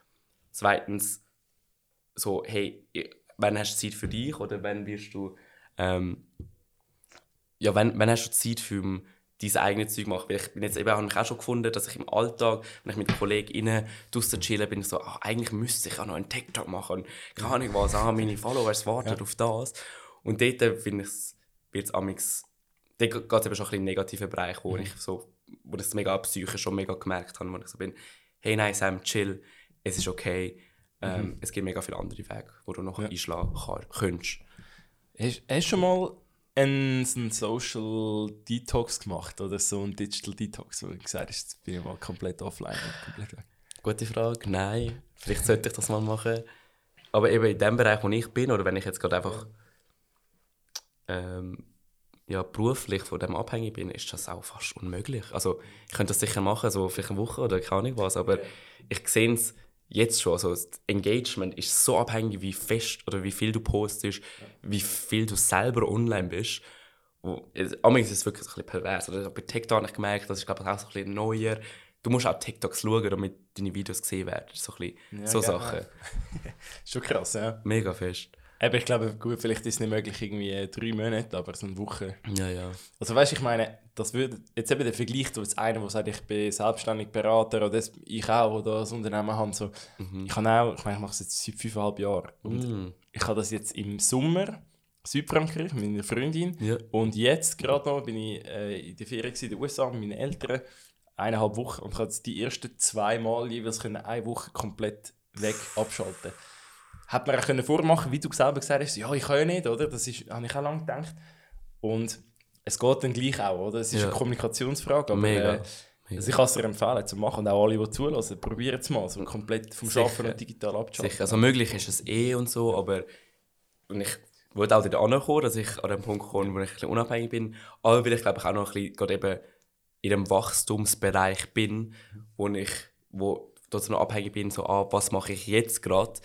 Zweitens, so, hey, wann hast du Zeit für dich oder wann wirst du, ähm, ja, wann, wann hast du Zeit für ähm, dein eigenes Zeug machen? Weil ich bin jetzt eben auch, habe mich auch schon gefunden, dass ich im Alltag, wenn ich mit KollegInnen draussen chillen, bin ich so, ah, eigentlich müsste ich auch noch einen TikTok machen. Und keine Ahnung was, ah, meine Followers warten auf das. Und dort äh, finde ich es, wird es amix, dort geht es eben schon ein bisschen in den negativen Bereich, wo ich so, wo ich es mega psychisch schon mega gemerkt habe, wo ich so bin, hey, nein, Sam, chill, es ist okay, ähm, es gibt mega viele andere Wege, wo du noch einschlagen kann, könntest. Hast, hast du schon mal einen, so einen Social Detox gemacht oder so einen Digital Detox, wo du gesagt hast, jetzt bin ich mal komplett offline komplett weg? Gute Frage. Nein. Vielleicht sollte ich das mal machen. Aber eben in dem Bereich, wo ich bin, oder wenn ich jetzt gerade einfach ähm, ja, beruflich von dem abhängig bin, ist das auch fast unmöglich. Also ich könnte das sicher machen, so vielleicht eine Woche oder keine Ahnung was, aber ich sehe es jetzt schon. Also das Engagement ist so abhängig, wie fest oder wie viel du postest, wie viel du selber online bist. Manchmal ist es wirklich ein bisschen pervers. Oder bei TikTok habe ich gemerkt, das ist glaube ich auch so ein bisschen neuer. Du musst auch TikToks schauen, damit deine Videos gesehen werden. So, ein bisschen, Ja, so genau. Sachen. [LAUGHS] Ist schon krass, ja. Mega fest. Aber ich glaube, gut, vielleicht ist es nicht möglich, irgendwie drei Monate, aber so eine Woche. Ja, ja. Also weißt du, ich meine, das würde jetzt eben der Vergleich, du jetzt einer, der sagt, ich bin selbstständig Berater oder ich auch oder das Unternehmen habe, so, ich habe auch, ich meine, ich mache es jetzt seit fünfeinhalb Jahren und Mhm. ich habe das jetzt im Sommer Südfrankreich mit meiner Freundin Ja. und jetzt gerade noch bin ich äh, in der Ferien in den USA mit meinen Eltern eineinhalb Wochen und ich habe jetzt die ersten zwei Mal jeweils können eine Woche komplett weg abschalten. Hat man auch können vormachen, wie du selber gesagt hast, ja, ich kann ja nicht, oder? Das ist, habe ich auch lange gedacht. Und es geht dann gleich auch, oder? Es ist Ja. eine Kommunikationsfrage, aber Mega. Äh, also ich kann es dir empfehlen, zu machen und auch alle, die zulassen, probieren es mal, so komplett vom Sicher. Arbeiten und digital abzuschalten. Sicher. Also möglich ist es eh und so, aber und ich wollte auch wieder ankommen, dass ich an den Punkt komme, wo ich ein bisschen unabhängig bin. Aber weil ich glaube ich auch noch ein bisschen gerade eben in einem Wachstumsbereich bin, wo ich wo dort noch abhängig bin, so ah, was mache ich jetzt gerade,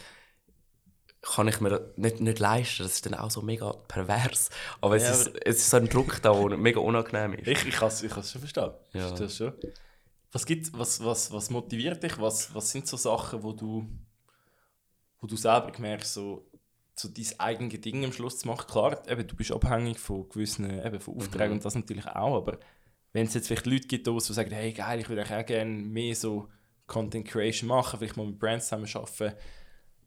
kann ich mir nicht, nicht leisten. Das ist dann auch so mega pervers. Aber es, Ja, ist, es ist so ein Druck da, der mega unangenehm ist. Ich, ich kann es ich kann's schon verstehen. Ja. Das schon? Was, gibt's, was, was, was motiviert dich? Was, was sind so Sachen, wo du, wo du selber merkst, so, so dein eigenes Ding am Schluss zu machen? Klar, eben, du bist abhängig von gewissen eben, von Aufträgen und das natürlich auch, aber wenn es jetzt vielleicht Leute gibt, die so sagen, hey geil, ich würde eigentlich auch gerne mehr so Content Creation machen, vielleicht mal mit Brands zusammen arbeiten.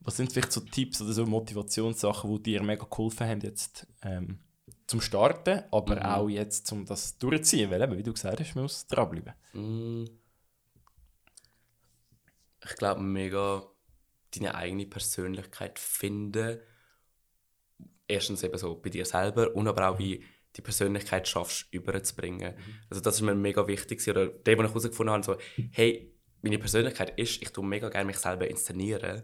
Was sind vielleicht so Tipps oder so Motivationssachen, die dir mega geholfen haben jetzt ähm, zum Starten, aber auch jetzt zum das durchziehen? Weil eben, wie du gesagt hast, man muss dranbleiben. Mm. Ich glaube, mega deine eigene Persönlichkeit finden. Erstens eben so bei dir selber und aber auch wie die Persönlichkeit schaffst, überzubringen. Mhm. Also das ist mir mega wichtig. Oder der, was ich herausgefunden habe, so, hey, meine Persönlichkeit ist, ich tue mega gerne mich selber inszenieren.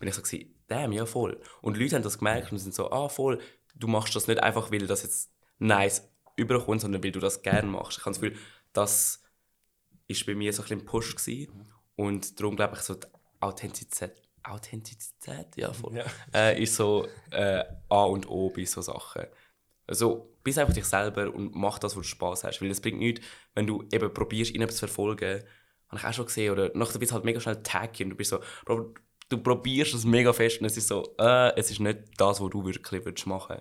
Bin ich so gewesen, damn, ja voll. Und Leute haben das gemerkt und sind so, ah voll, du machst das nicht einfach, weil das jetzt nice überkommt, sondern weil du das gerne machst. Ich habe das Gefühl, das ist bei mir so ein bisschen ein Push gewesen. Mhm. Und darum glaube ich, so die Authentizität, Authentizität ja, voll, ja. Äh, ist so äh, A und O bei so Sachen. Also, bist einfach dich selber und mach das, was du Spaß hast. Weil es bringt nichts, wenn du eben probierst, ihn zu verfolgen. Habe ich auch schon gesehen. Oder nachher wird es halt mega schnell tacky und du bist so, Bro, du probierst es mega fest und es ist so, äh, es ist nicht das, was du wirklich würdest machen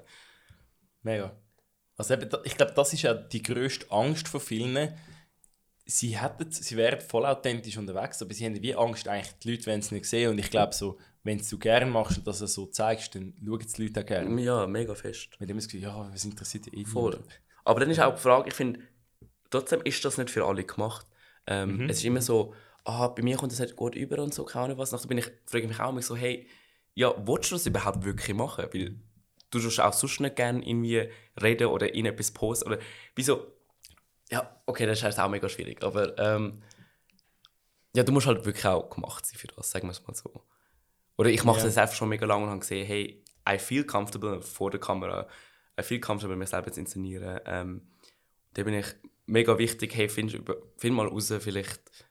Mega. Also eben, ich glaube, das ist ja die grösste Angst von vielen. Sie, hätten, sie wären voll authentisch unterwegs, aber sie haben wie Angst, eigentlich die Leute wenn es nicht sehen. Und ich glaube so, wenn du gerne machst und das so zeigst, dann schauen die Leute auch gerne. Ja, mega fest. Mit dem das Gefühl, ja, was interessiert die eh Voll. Aber dann ist auch die Frage, ich finde, trotzdem ist das nicht für alle gemacht. Ähm, mhm. Es ist immer so, ah, bei mir kommt das nicht gut über und so, keine Ahnung was. Nachher bin ich, frage ich mich auch immer so, hey, ja, willst du das überhaupt wirklich machen? Weil du tust auch sonst nicht gerne irgendwie reden oder in etwas posten oder wieso? Ja, okay, das ist halt auch mega schwierig, aber ähm, ja, du musst halt wirklich auch gemacht sein für das, sagen wir es mal so. Oder ich mache es ja. einfach schon mega lange und habe gesehen, hey, I feel comfortable vor der Kamera, I feel comfortable, mich selber zu inszenieren. Ähm, da bin ich mega wichtig, hey, find, find mal raus, vielleicht,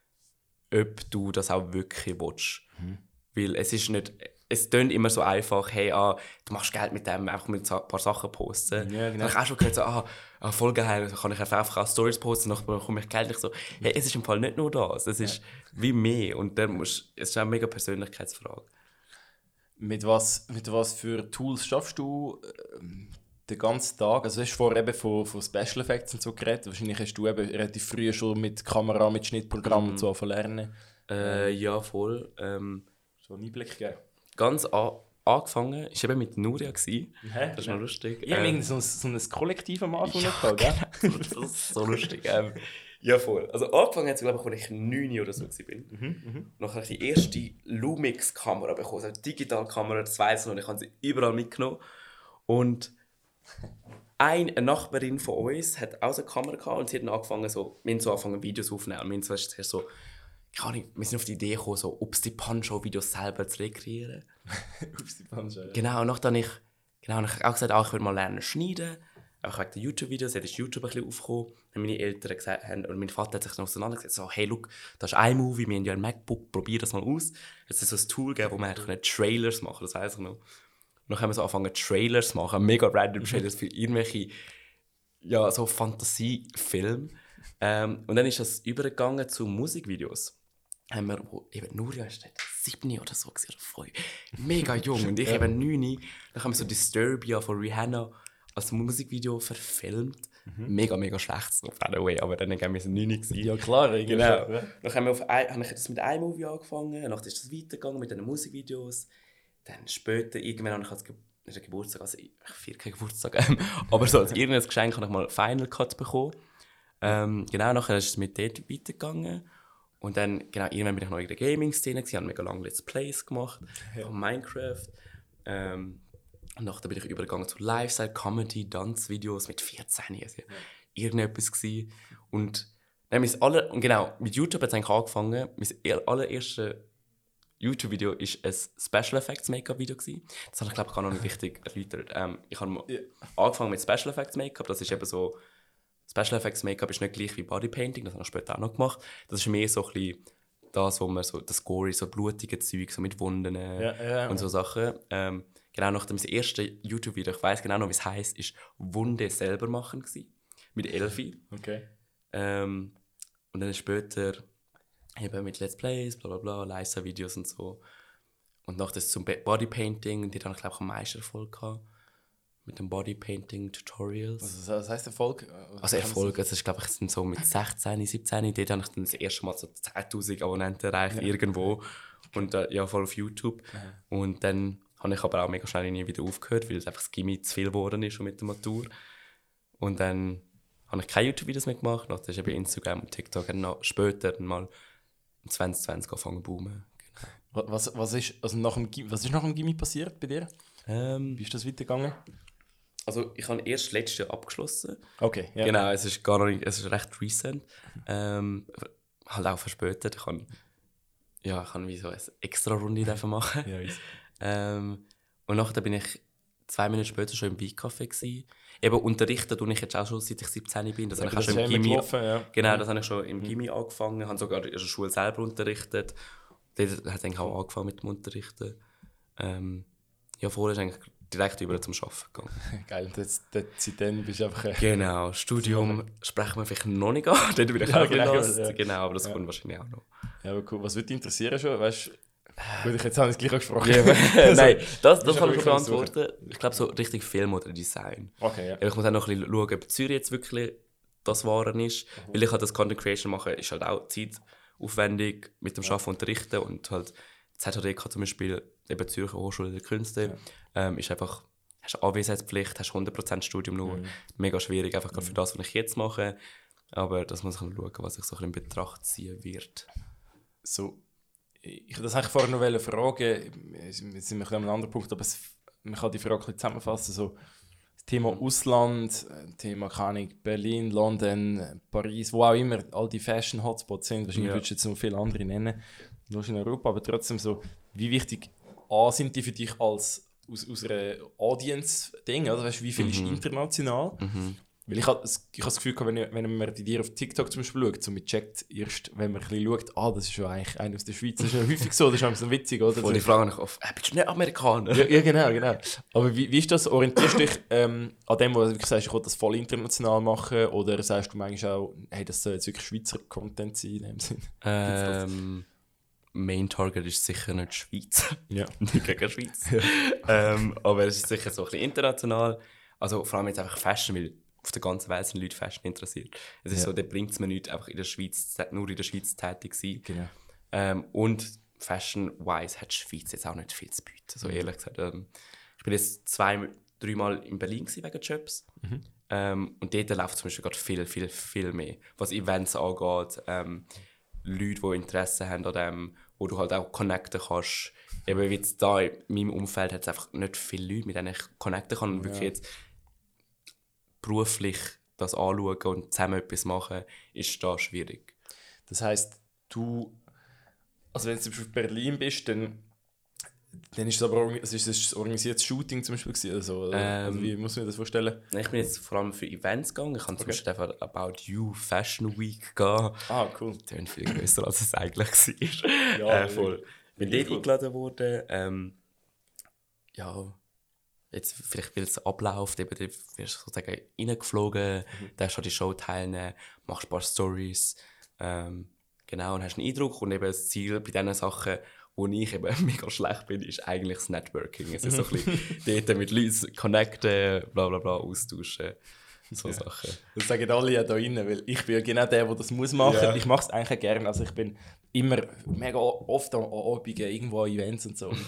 ob du das auch wirklich willst. Mhm. Weil es ist nicht, es klingt immer so einfach, hey, ah, du machst Geld mit dem, einfach mit ein paar Sachen posten. Ja, genau. Dann habe ich auch schon gehört, so, ah, ah voll geil, kann ich einfach auch Stories posten, dann bekomme ich Geld. Ich so, hey, es ist im Fall nicht nur das, es ist ja. wie mehr und dann musst, es ist eine mega Persönlichkeitsfrage. Mit was, mit was für Tools schaffst du ähm, den ganzen Tag? Also du hast vorher eben von, von Special Effects und so geredet, wahrscheinlich hast du eben relativ früh schon mit Kamera, mit Schnittprogrammen mhm. und so lernen. Äh, ja, voll. Ähm, so einen Einblick geben ganz an, angefangen war eben mit Nuria. Hä? Das ist noch lustig. Ja, ähm, so, so ein Kollektiv am Anfang ja, gehabt, gell? [LAUGHS] Genau. das ist so lustig. Ähm, ja, voll. Also angefangen hat es, glaube ich, als ich 9 oder so war. Mhm, mhm. Dann habe ich die erste Lumix-Kamera bekommen, also eine Digitalkamera, das weiß ich noch, ich habe sie überall mitgenommen. Und eine Nachbarin von uns hat auch so eine Kamera gehabt und sie hat dann angefangen, so, wir haben so angefangen Videos aufzunehmen. Wir haben so, so kann ich, wir sind auf die Idee gekommen, so Ups die Pancho-Videos selber zu rekreieren. [LAUGHS] Ups die Pancho, ja. Genau, und dann ich, genau, ich auch gesagt, ah, ich würde mal lernen schneiden. Auch wegen den YouTube-Videos, jetzt ist YouTube ein bisschen aufgekommen. Dann meine Eltern gesagt haben, und mein Vater hat sich dann auseinandergesetzt, so, hey, look, das ist iMovie, wir haben ja ein MacBook, probier das mal aus. Jetzt ist so ein Tool gegeben, wo man halt Trailers machen das weiß ich noch. Und dann haben wir so angefangen, Trailers zu machen, mega random Trailers für irgendwelche, ja, so Fantasiefilme. Ähm, und dann ist das übergegangen zu Musikvideos haben wir, wo eben Nuria ist sieben oder so, oder voll mega jung und ich ja. eben neun. Dann haben wir so Disturbia von Rihanna als Musikvideo verfilmt. Mhm. Mega, mega schlecht, so, by the way, aber dann haben wir so neun Ja klar, genau. Ja. Dann haben wir auf ein, habe ich das mit einem Movie angefangen, dann ist das weitergegangen mit den Musikvideos. Dann später, irgendwann habe ich als Ge ist Geburtstag, also ich feiere keinen Geburtstag, [LAUGHS] aber so als irgendein Geschenk habe ich mal Final Cut bekommen. Ähm, genau, nachher ist es mit dort weitergegangen. Und dann, genau, irgendwann bin ich noch in der Gaming-Szene, ich habe mega lange Let's Plays gemacht ja. von Minecraft. Ähm, und nachher bin ich übergegangen zu Lifestyle, Comedy, Dance-Videos mit 14. Also ja. irgendetwas gewesen. Und dann ist alle, und genau, mit YouTube hat es eigentlich angefangen. Mein allererste YouTube-Video war ein Special Effects Make-up-Video. Das habe ich, glaube ich, gar noch nicht richtig erläutert. Ähm, ich habe ja. angefangen mit Special Effects Make-up. Das ist eben so Special Effects Make-up ist nicht gleich wie Bodypainting, das habe ich später auch noch gemacht. Das ist mehr so ein bisschen das, wo man so, das Gory, so blutige Zeug, so mit Wunden ja, ja, und so Sachen. Ähm, genau nach dem ersten YouTube-Video, ich weiß genau noch, wie es heißt, ist Wunde selber machen gewesen, mit Elfi. Okay. Ähm, und dann später eben mit Let's Plays, bla bla bla, Leisa-Videos und so. Und noch das zum Bodypainting, die dann glaube ich am meisten Erfolg gehabt mit den Bodypainting-Tutorials. Also, was heisst Erfolg? Also Erfolg, also ich glaube, ich sind so mit 16, 17, dort habe ich dann das erste Mal so 10'000 Abonnenten erreicht, ja. irgendwo. Und äh, ja, voll auf YouTube. Ja. Und dann habe ich aber auch mega schnell nie wieder aufgehört, weil es einfach das Gimmi zu viel geworden ist mit der Matur. Und dann habe ich keine YouTube-Videos mehr gemacht. Dann ist eben Instagram und TikTok noch später dann mal 2020 angefangen zu boomen. Genau. Was, was, ist, also nach dem, was ist nach dem Gimmi passiert bei dir? Ähm, Wie ist das weitergegangen? Also ich habe erst letztes Jahr abgeschlossen. Okay, ja. Genau, es ist gar nicht, es ist recht recent. Ähm, halt auch verspätet. Ich kann, ja, ich kann wie so eine extra Runde [LAUGHS] dafür machen. Ja. Ähm, und nachher bin ich zwei Minuten später schon im gsi. Eben unterrichten tue ich jetzt auch schon, seit ich 17 bin. Das habe ich auch das schon im Gimmi. getroffen, ja. Genau, das habe ich schon im Gimmi angefangen. habe sogar in der Schule selber unterrichtet. Dort hat eigentlich auch angefangen mit dem Unterrichten. Ähm, ja, vorher ist eigentlich direkt über zum Arbeiten gegangen. [LAUGHS] Geil, und jetzt, seitdem bist du einfach... Äh, Genau, Studium sprechen wir vielleicht noch nicht an. Dort bin ich Ja, auch genau, ja. genau, aber das Ja. kommt wahrscheinlich auch noch. ja, aber cool. Was würde dich interessieren schon? Weißt. Gut, ich jetzt [LAUGHS] habe ich es gleich auch gesprochen. Nein, das, das kann ich schon beantworten. Ich glaube, so richtig Film oder Design. Okay, ja. Ich muss auch noch ein bisschen schauen, ob Zürich jetzt wirklich das Waren ist. Mhm. Weil ich halt das Content Creation mache, ist halt auch zeitaufwendig mit dem Arbeiten unterrichten und halt ZHDK zum Beispiel, eben Zürcher Hochschule der Künste, ähm, ist einfach, hast eine Anwesenheitspflicht, hast 100% Studium nur, Mhm. mega schwierig, einfach gerade für das, was ich jetzt mache. Aber das muss ich schauen, was ich so ein bisschen in Betracht ziehen wird. so, ich das eigentlich vorher noch fragen, jetzt sind wir an einem anderen Punkt, aber es, man kann die Frage ein bisschen zusammenfassen, so das Thema Ausland, äh, Thema, keine Berlin, London, Paris, wo auch immer all die Fashion-Hotspots sind, wahrscheinlich Ja. würdest du jetzt noch viele andere nennen, nur in Europa, aber trotzdem so, wie wichtig A, sind die für dich als aus, aus einer Audience-Ding, also weißt, du, wie viel ist international? Weil ich habe das, ich hab das Gefühl, wenn, ich- wenn man die dir auf TikTok zum Beispiel schaut, so man checkt erst, wenn man ein bisschen schaut, ah, das ist ja eigentlich einer aus der Schweiz. Das ist ja häufig so, das ist einfach so witzig, oder? Und So, die fragen mich oft, äh, bist du nicht Amerikaner? ja, ja, genau, genau. Aber wie, wie ist das? Orientierst du dich ähm, an dem, wo du wirklich sagst, ich will das voll international machen? Oder sagst du manchmal auch, hey, das soll jetzt wirklich Schweizer Content sein in dem Sinn? Ähm, Main Target ist sicher nicht die Schweiz. Ja. [LAUGHS] nicht gegen Schweiz. ähm, aber es ist sicher so ein bisschen international. Also vor allem jetzt einfach Fashion, weil auf der ganzen Welt sind Leute Fashion interessiert. Es ist Ja. so, da bringt es mir nicht, einfach in der Schweiz, nur in der Schweiz tätig sein. Genau. Ähm, und Fashion-wise hat die Schweiz jetzt auch nicht viel zu bieten, so ehrlich gesagt. Ähm, ich bin jetzt zwei, dreimal in Berlin gewesen wegen Jobs. Ähm, und dort läuft zum Beispiel gerade viel, viel, viel mehr. Was Events angeht, ähm, Leute, die Interesse haben an dem, wo du halt auch connecten kannst. Eben wie jetzt da in meinem Umfeld hat es einfach nicht viele Leute, mit denen ich connecten kann und wirklich jetzt beruflich das anschauen und zusammen etwas machen, ist da schwierig. Das heisst, du, also wenn du zum Beispiel in Berlin bist, dann, dann ist es aber es ist es ein organisiertes Shooting zum Beispiel gewesen, also Ähm, wie muss man das vorstellen? Ich bin jetzt vor allem für Events gegangen. Ich habe zum Beispiel einfach About You Fashion Week gehen. Ah, cool. Das ist viel größer, als es eigentlich war. Ja, äh, voll. Bin dort eingeladen worden. Ähm, ja, jetzt vielleicht, weil es abläuft, eben, dort wirst du sozusagen reingeflogen, Mhm. darfst an die Show teilnehmen, machst ein paar Stories. Ähm, genau, und hast einen Eindruck. Und eben das Ziel bei diesen Sachen, wo ich eben [LAUGHS] mega schlecht bin, ist eigentlich das Networking. Es ist so ein bisschen [LAUGHS] dort mit Leuten connecten, bla bla bla, austauschen. So Sachen. Das sagen alle ja da drinnen, weil ich bin ja genau der, der das muss machen. Ja. Ich mache es eigentlich gerne. Also ich bin immer mega oft an Abenden irgendwo an Events und so. Und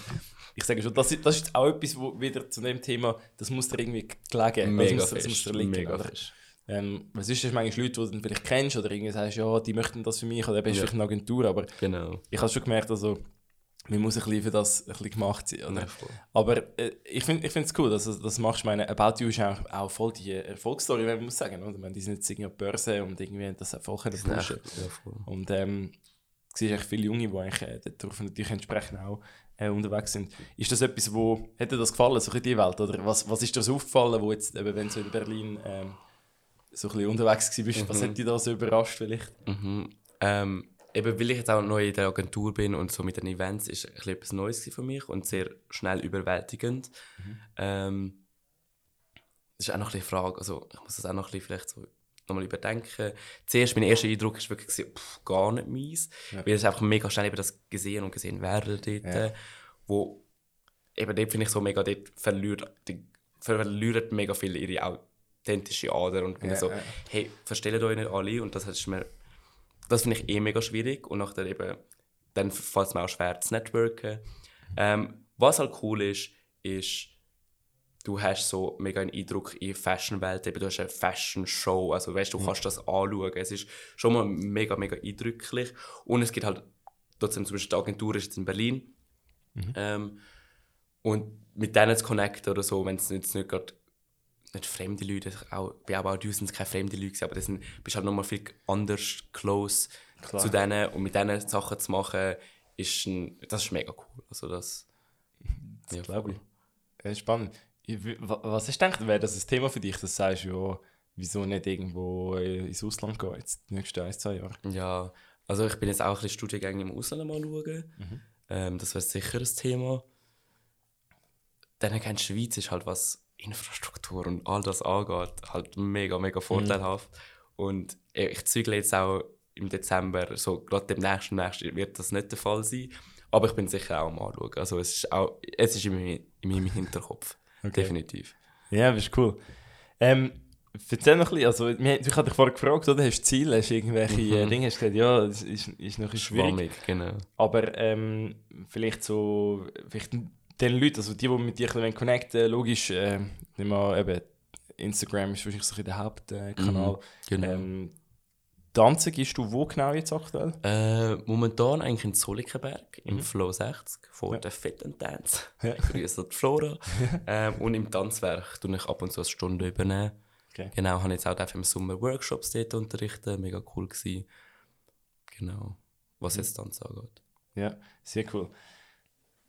ich sage schon, das, ist- das ist auch etwas, wo wieder zu dem Thema, das muss dir irgendwie gelegen. Mega das muss, das fest, muss dir liegen. mega oder? fest. Ähm, was ist das manchmal Leute, die du vielleicht kennst oder irgendwie sagst, ja, die möchten das für mich oder eben ist Ja. vielleicht eine Agentur, aber Genau. ich habe schon gemerkt, also man muss ein bisschen für das ein bisschen gemacht sein. Oder? Ja. Aber äh, ich finde es cool, dass das machst. Ich meine, About You ist auch, auch voll die Erfolgsstory, wenn man muss sagen. Oder? Ich meine, die sind jetzt irgendwie an der Börse und irgendwie haben das auch voll können Ja, pushen. ja, voll. Und ähm, siehst echt viele Junge, die eigentlich äh, darauf natürlich entsprechend auch äh, unterwegs sind. Ist das etwas, wo, hat dir das gefallen, so in die Welt? Oder was, was ist dir so aufgefallen, wo jetzt, eben, wenn du so in Berlin ähm, so ein bisschen unterwegs gewesen bist, was hat dich da so überrascht vielleicht? Mhm. Ähm, eben weil ich jetzt auch neu in der Agentur bin und so mit den Events ist ein bisschen etwas Neues für mich und sehr schnell überwältigend. Ähm, das ist auch noch ein bisschen Frage, also ich muss das auch noch ein bisschen vielleicht so nochmal überdenken. Zuerst, mein erster Eindruck war wirklich, pff, gar nicht meins, weil es einfach mega schnell eben das gesehen und gesehen werden dort, Ja. wo eben dort finde ich so mega, dort verliert, die, verlieren mega viel ihre authentische Ader und Ja, so, ja. hey, versteht euch nicht alle und das ist mir das finde ich eh mega schwierig und nachher eben, dann fällt es mir auch schwer zu networken. Ähm, was halt cool ist, ist, du hast so mega einen Eindruck in der Fashion-Welt, eben du hast eine Fashion-Show, also weißt du, du kannst das anschauen, es ist schon mal mega, mega eindrücklich und es gibt halt trotzdem zum Beispiel die Agentur ist jetzt in Berlin ähm, und mit denen zu connecten oder so, wenn es jetzt nicht gerade nicht fremde Leute, auch, bei auch du sind keine fremde Leute, aber das sind, bist halt nochmal viel anders close Klar. zu denen und mit denen Sachen zu machen, ist ein, das ist mega cool. Also das, das ja, glaube ich. Ja, spannend. Was hast du gedacht, wäre das ein Thema für dich, dass du sagst, ja, wieso nicht irgendwo ins Ausland gehen, jetzt die nächsten ein, zwei Jahre? Ja, also ich bin jetzt auch ein bisschen Studiengänge im Ausland mal schauen. Mhm. Ähm, das wäre sicher ein Thema. Dann in die Schweiz ist halt was Infrastruktur und all das angeht, halt mega, mega mhm. vorteilhaft. Mhm. Und ich zügle jetzt auch im Dezember, so gerade dem nächsten, nächsten wird das nicht der Fall sein. Aber ich bin sicher auch am anschauen. Also es ist, auch, es ist in meinem Hinterkopf. Okay. Definitiv. Ja, das ist cool. Ähm, erzähl noch ein bisschen, also, ich hatte dich vorher gefragt, oder? Hast du Ziele, hast du irgendwelche mhm. Dinge? Hast du gesagt, ja, das ist, ist noch ein schwierig. Schwammig, genau. Aber ähm, vielleicht so, vielleicht den Leuten, also die, die mit dir ein connecten logisch, äh, nicht mal eben, Instagram ist wahrscheinlich so der Hauptkanal. Mhm, genau. Ähm, Tanzen gehst du wo genau jetzt aktuell? Äh, momentan eigentlich in Zollikenberg, im mhm. Flow 60, vor ja. der Fit and Dance. Ja. [LAUGHS] Grüße die Flora. [LAUGHS] ähm, und im Tanzwerk tue ich ab und zu eine Stunde übernehmen. Okay. Genau, habe jetzt auch im Sommer Workshops dort unterrichtet, mega cool gewesen. Genau, was mhm. jetzt Tanz angeht. Ja, sehr cool.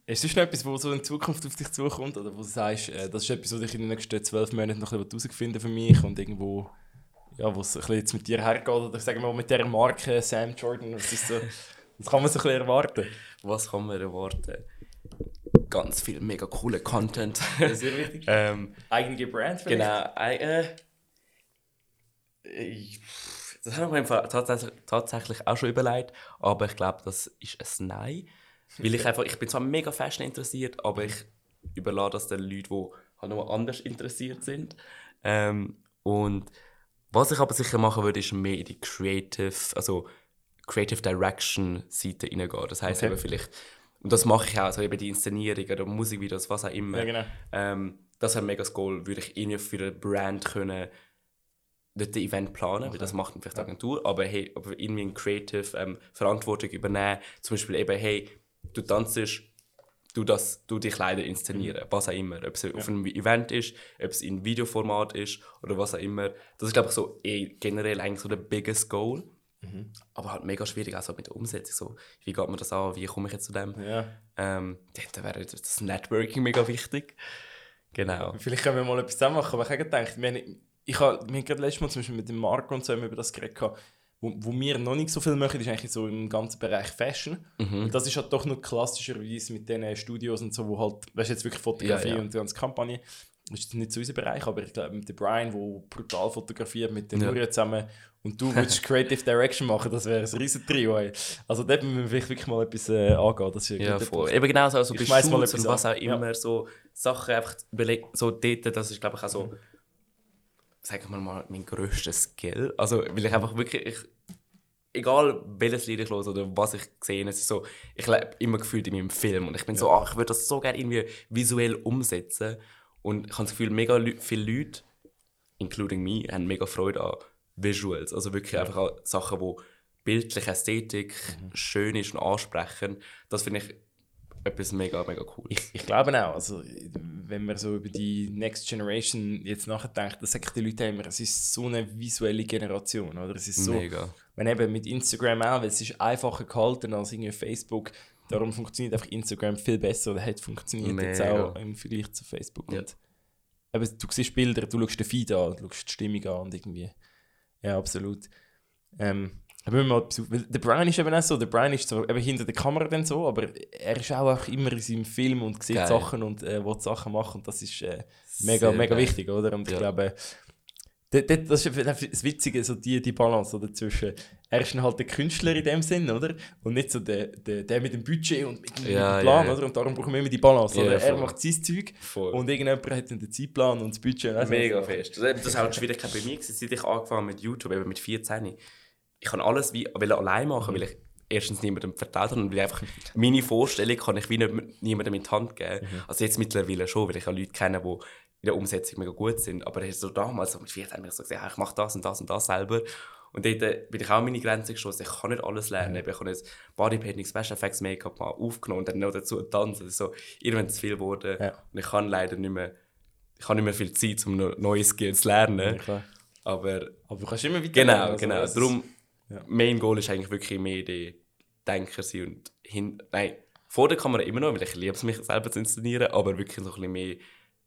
Ist das noch etwas, was so in Zukunft auf dich zukommt? Oder wo du sagst, äh, das ist etwas, was ich in den nächsten zwölf Monaten noch herausfinden für mich und irgendwo ja, was ein jetzt mit dir hergeht, oder sagen wir mal mit dieser Marke Sam Jordan, was, ist so, was kann man so ein bisschen erwarten? Was kann man erwarten? Ganz viel mega cooler Content. Sehr wichtig. [LAUGHS] ähm, Eigene Brand vielleicht? Genau. Äh, ich, das habe ich mir tatsächlich, tatsächlich auch schon überlegt, aber ich glaube, das ist ein Nein. Weil ich einfach, ich bin zwar mega Fashion interessiert, aber ich überlasse das den Leuten, die halt noch anders interessiert sind. Ähm, und was ich aber sicher machen würde, ist mehr in die Creative, also Creative Direction Seite reingehen. Das heisst okay. vielleicht, und das mache ich auch, also eben die Inszenierung oder Musikvideos, was auch immer. Ja, genau. ähm, das wäre mega Goal, würde ich irgendwie für eine Brand können nicht ein Event planen, okay. weil das macht vielleicht die Agentur, aber hey, aber irgendwie ein Creative ähm, Verantwortung übernehmen. Zum Beispiel eben, hey, du tanzt du, das, du die Kleider inszenieren, mhm. was auch immer. Ob es ja. auf einem Event ist, ob es in Videoformat ist oder was auch immer. Das ist, glaube ich, so eh generell eigentlich so der biggest goal. Mhm. Aber halt mega schwierig, also mit der Umsetzung. So, wie geht man das an? Wie komme ich jetzt zu dem? Ja. Ähm, da wäre das Networking mega wichtig. Genau. Vielleicht können wir mal etwas zusammen machen. Aber ich habe gedacht, wir ich habe, wir haben gerade letztes Mal zum Beispiel mit dem Marco und so über das geredet. Wo, wo wir noch nicht so viel machen, ist eigentlich so im ganzen Bereich Fashion. Mhm. Und das ist halt doch noch klassischerweise mit den Studios und so, wo halt, weißt du, jetzt wirklich Fotografie ja, ja. und die ganze Kampagne, ist nicht so unser Bereich, aber ich glaube mit dem Brian, der brutal fotografiert, mit dem ja. Nuria zusammen und du willst [LAUGHS] Creative Direction machen, das wäre ein riesen Trio. Ey. Also dort müssen wir vielleicht wirklich mal etwas äh, angehen. Das ist ja, voll. Eben genau so, also bei Shoots und was auch immer, ja. so Sachen einfach überlegen, so dort, das ist glaube ich auch so, mhm sagen wir mal, mein grösster Skill. Also, weil ich einfach wirklich, ich, egal welches Lied ich höre oder was ich sehe, es ist so, ich lebe immer gefühlt in meinem Film und ich bin ja. so, ach, ich würde das so gerne irgendwie visuell umsetzen und ich habe das Gefühl, mega viele Leute, including me, haben mega Freude an Visuals, also wirklich ja. einfach an Sachen, wo bildliche Ästhetik mhm. schön ist und ansprechen. Das finde ich etwas mega, mega cool. Ich, ich glaube auch, also wenn man so über die Next Generation jetzt nachdenkt, dann sagen die Leute immer, es ist so eine visuelle Generation, oder? Es ist so, mega. wenn eben mit Instagram auch, weil es ist einfacher gehalten als irgendwie Facebook, darum funktioniert einfach Instagram viel besser oder hat funktioniert mega. jetzt auch im Vergleich zu Facebook. Ja. Und, aber du siehst Bilder, du schaust den Feed an, du schaust die Stimmung an und irgendwie, ja, absolut. Ähm, aber mal, der Brian ist eben auch so, der Brian ist so eben hinter der Kamera dann so, aber er ist auch einfach immer in seinem Film und sieht geil. Sachen und äh, will Sachen machen und das ist äh, mega, Sehr mega geil. wichtig, oder? Und ja. ich glaube, das ist das Witzige, so die, die Balance oder, zwischen, er ist halt der Künstler in dem Sinn, oder? Und nicht so der, der, der mit dem Budget und mit, ja, dem Plan, ja, oder? Und darum brauchen wir immer die Balance, oder? er macht sein Zeug voll. und irgendjemand hat dann den Zeitplan und das Budget. Und Mega also, fest. Das ist auch die Schwierigkeit bei mir, seit ich angefangen mit YouTube, eben mit 14 ich kann alles wie allein machen, mhm. weil ich erstens niemandem vertraut habe und weil einfach meine Vorstellung kann ich wie nicht niemandem in die Hand geben. Mhm. Also jetzt mittlerweile schon, weil ich auch Leute kenne, die in der Umsetzung mega gut sind. Aber so damals, so mit 14, habe ich so gesagt, ich mache das und das und das selber. Und dort bin ich auch an meine Grenze gestoßen. Ich kann nicht alles lernen. Mhm. Ich habe jetzt Bodypainting, Special Effects, Make-up mal aufgenommen und dann noch dazu tanzen. Also so, irgendwann zu viel geworden. Ja. Und ich kann leider nicht mehr ich habe nicht mehr viel Zeit, um neue Skills zu lernen. klar. Aber Aber du kannst immer weiter genau, lernen, also genau. Darum, ja. Main Goal ist eigentlich wirklich mehr der Denker sein und hin, nein, vor der Kamera immer noch, weil ich liebe es, mich selber zu inszenieren, aber wirklich so ein bisschen mehr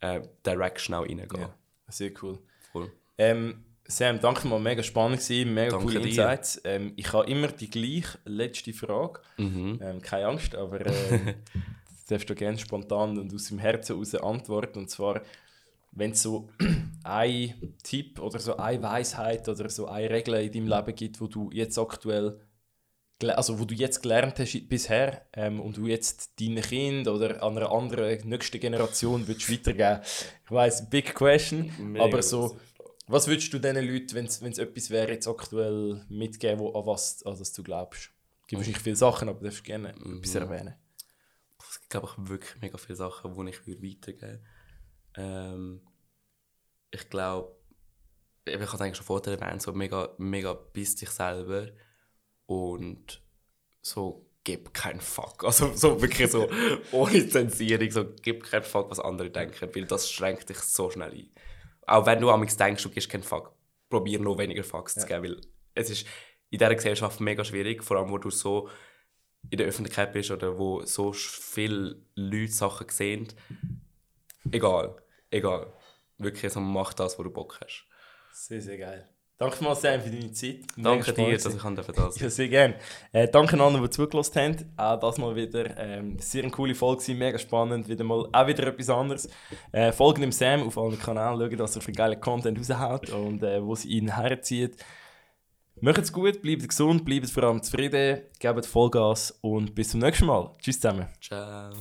äh, Direction auch reingehen. Ja, sehr cool. Voll. Ähm, Sam, danke mal, mega spannend gewesen, mega Danke coole. Insights. Ähm, ich habe immer die gleiche letzte Frage. Mhm. Ähm, keine Angst, aber das [LAUGHS] darfst du gerne spontan und aus dem Herzen heraus antworten. Und zwar, wenn es so [CLEARS THROAT] ein Tipp oder so eine Weisheit oder so eine Regel in deinem Leben gibt, wo du jetzt aktuell, also wo du jetzt gelernt hast bisher ähm, und du jetzt deinen Kind oder an einer anderen nächsten Generation willst weitergeben. Ich weiß, big question, Mega aber so, was würdest du diesen Leuten, wenn es etwas wäre, jetzt aktuell mitgeben, wo, an was an das du glaubst? Es gibt wahrscheinlich viele Sachen, aber du darfst gerne etwas erwähnen. Es gibt, glaube ich, wirklich mega viele Sachen, die ich weitergeben würde. Ähm, ich glaube, ich habe eigentlich schon vorher erwähnt, so mega, mega bist dich selber und so gib keinen Fuck. Also so wirklich so [LAUGHS] ohne Zensierung, so gib keinen Fuck, was andere denken, weil das schränkt dich so schnell ein. Auch wenn du am denkst, du gibst keinen Fuck, probier noch weniger Fucks zu geben, weil es ist in dieser Gesellschaft mega schwierig, vor allem wo du so in der Öffentlichkeit bist oder wo so viele Leute Sachen sehen. Egal, egal. Wirklich, so mach das, wo du Bock hast. Sehr, sehr geil. Danke mal, Sam, für deine Zeit. Danke dir, dass ich an das. Ja, sehr gerne. Äh, danke an alle, die zugelassen haben. Auch das mal wieder. Ähm, sehr eine coole Folge, gewesen, mega spannend. Wieder mal, auch wieder etwas anderes. Äh, folgen dem Sam auf allen Kanälen, schauen, dass er für geile Content raushaut und äh, wo sie ihn herzieht. Macht's gut, bleibt gesund, bleibt vor allem zufrieden, gebt Vollgas und bis zum nächsten Mal. Tschüss zusammen. Ciao.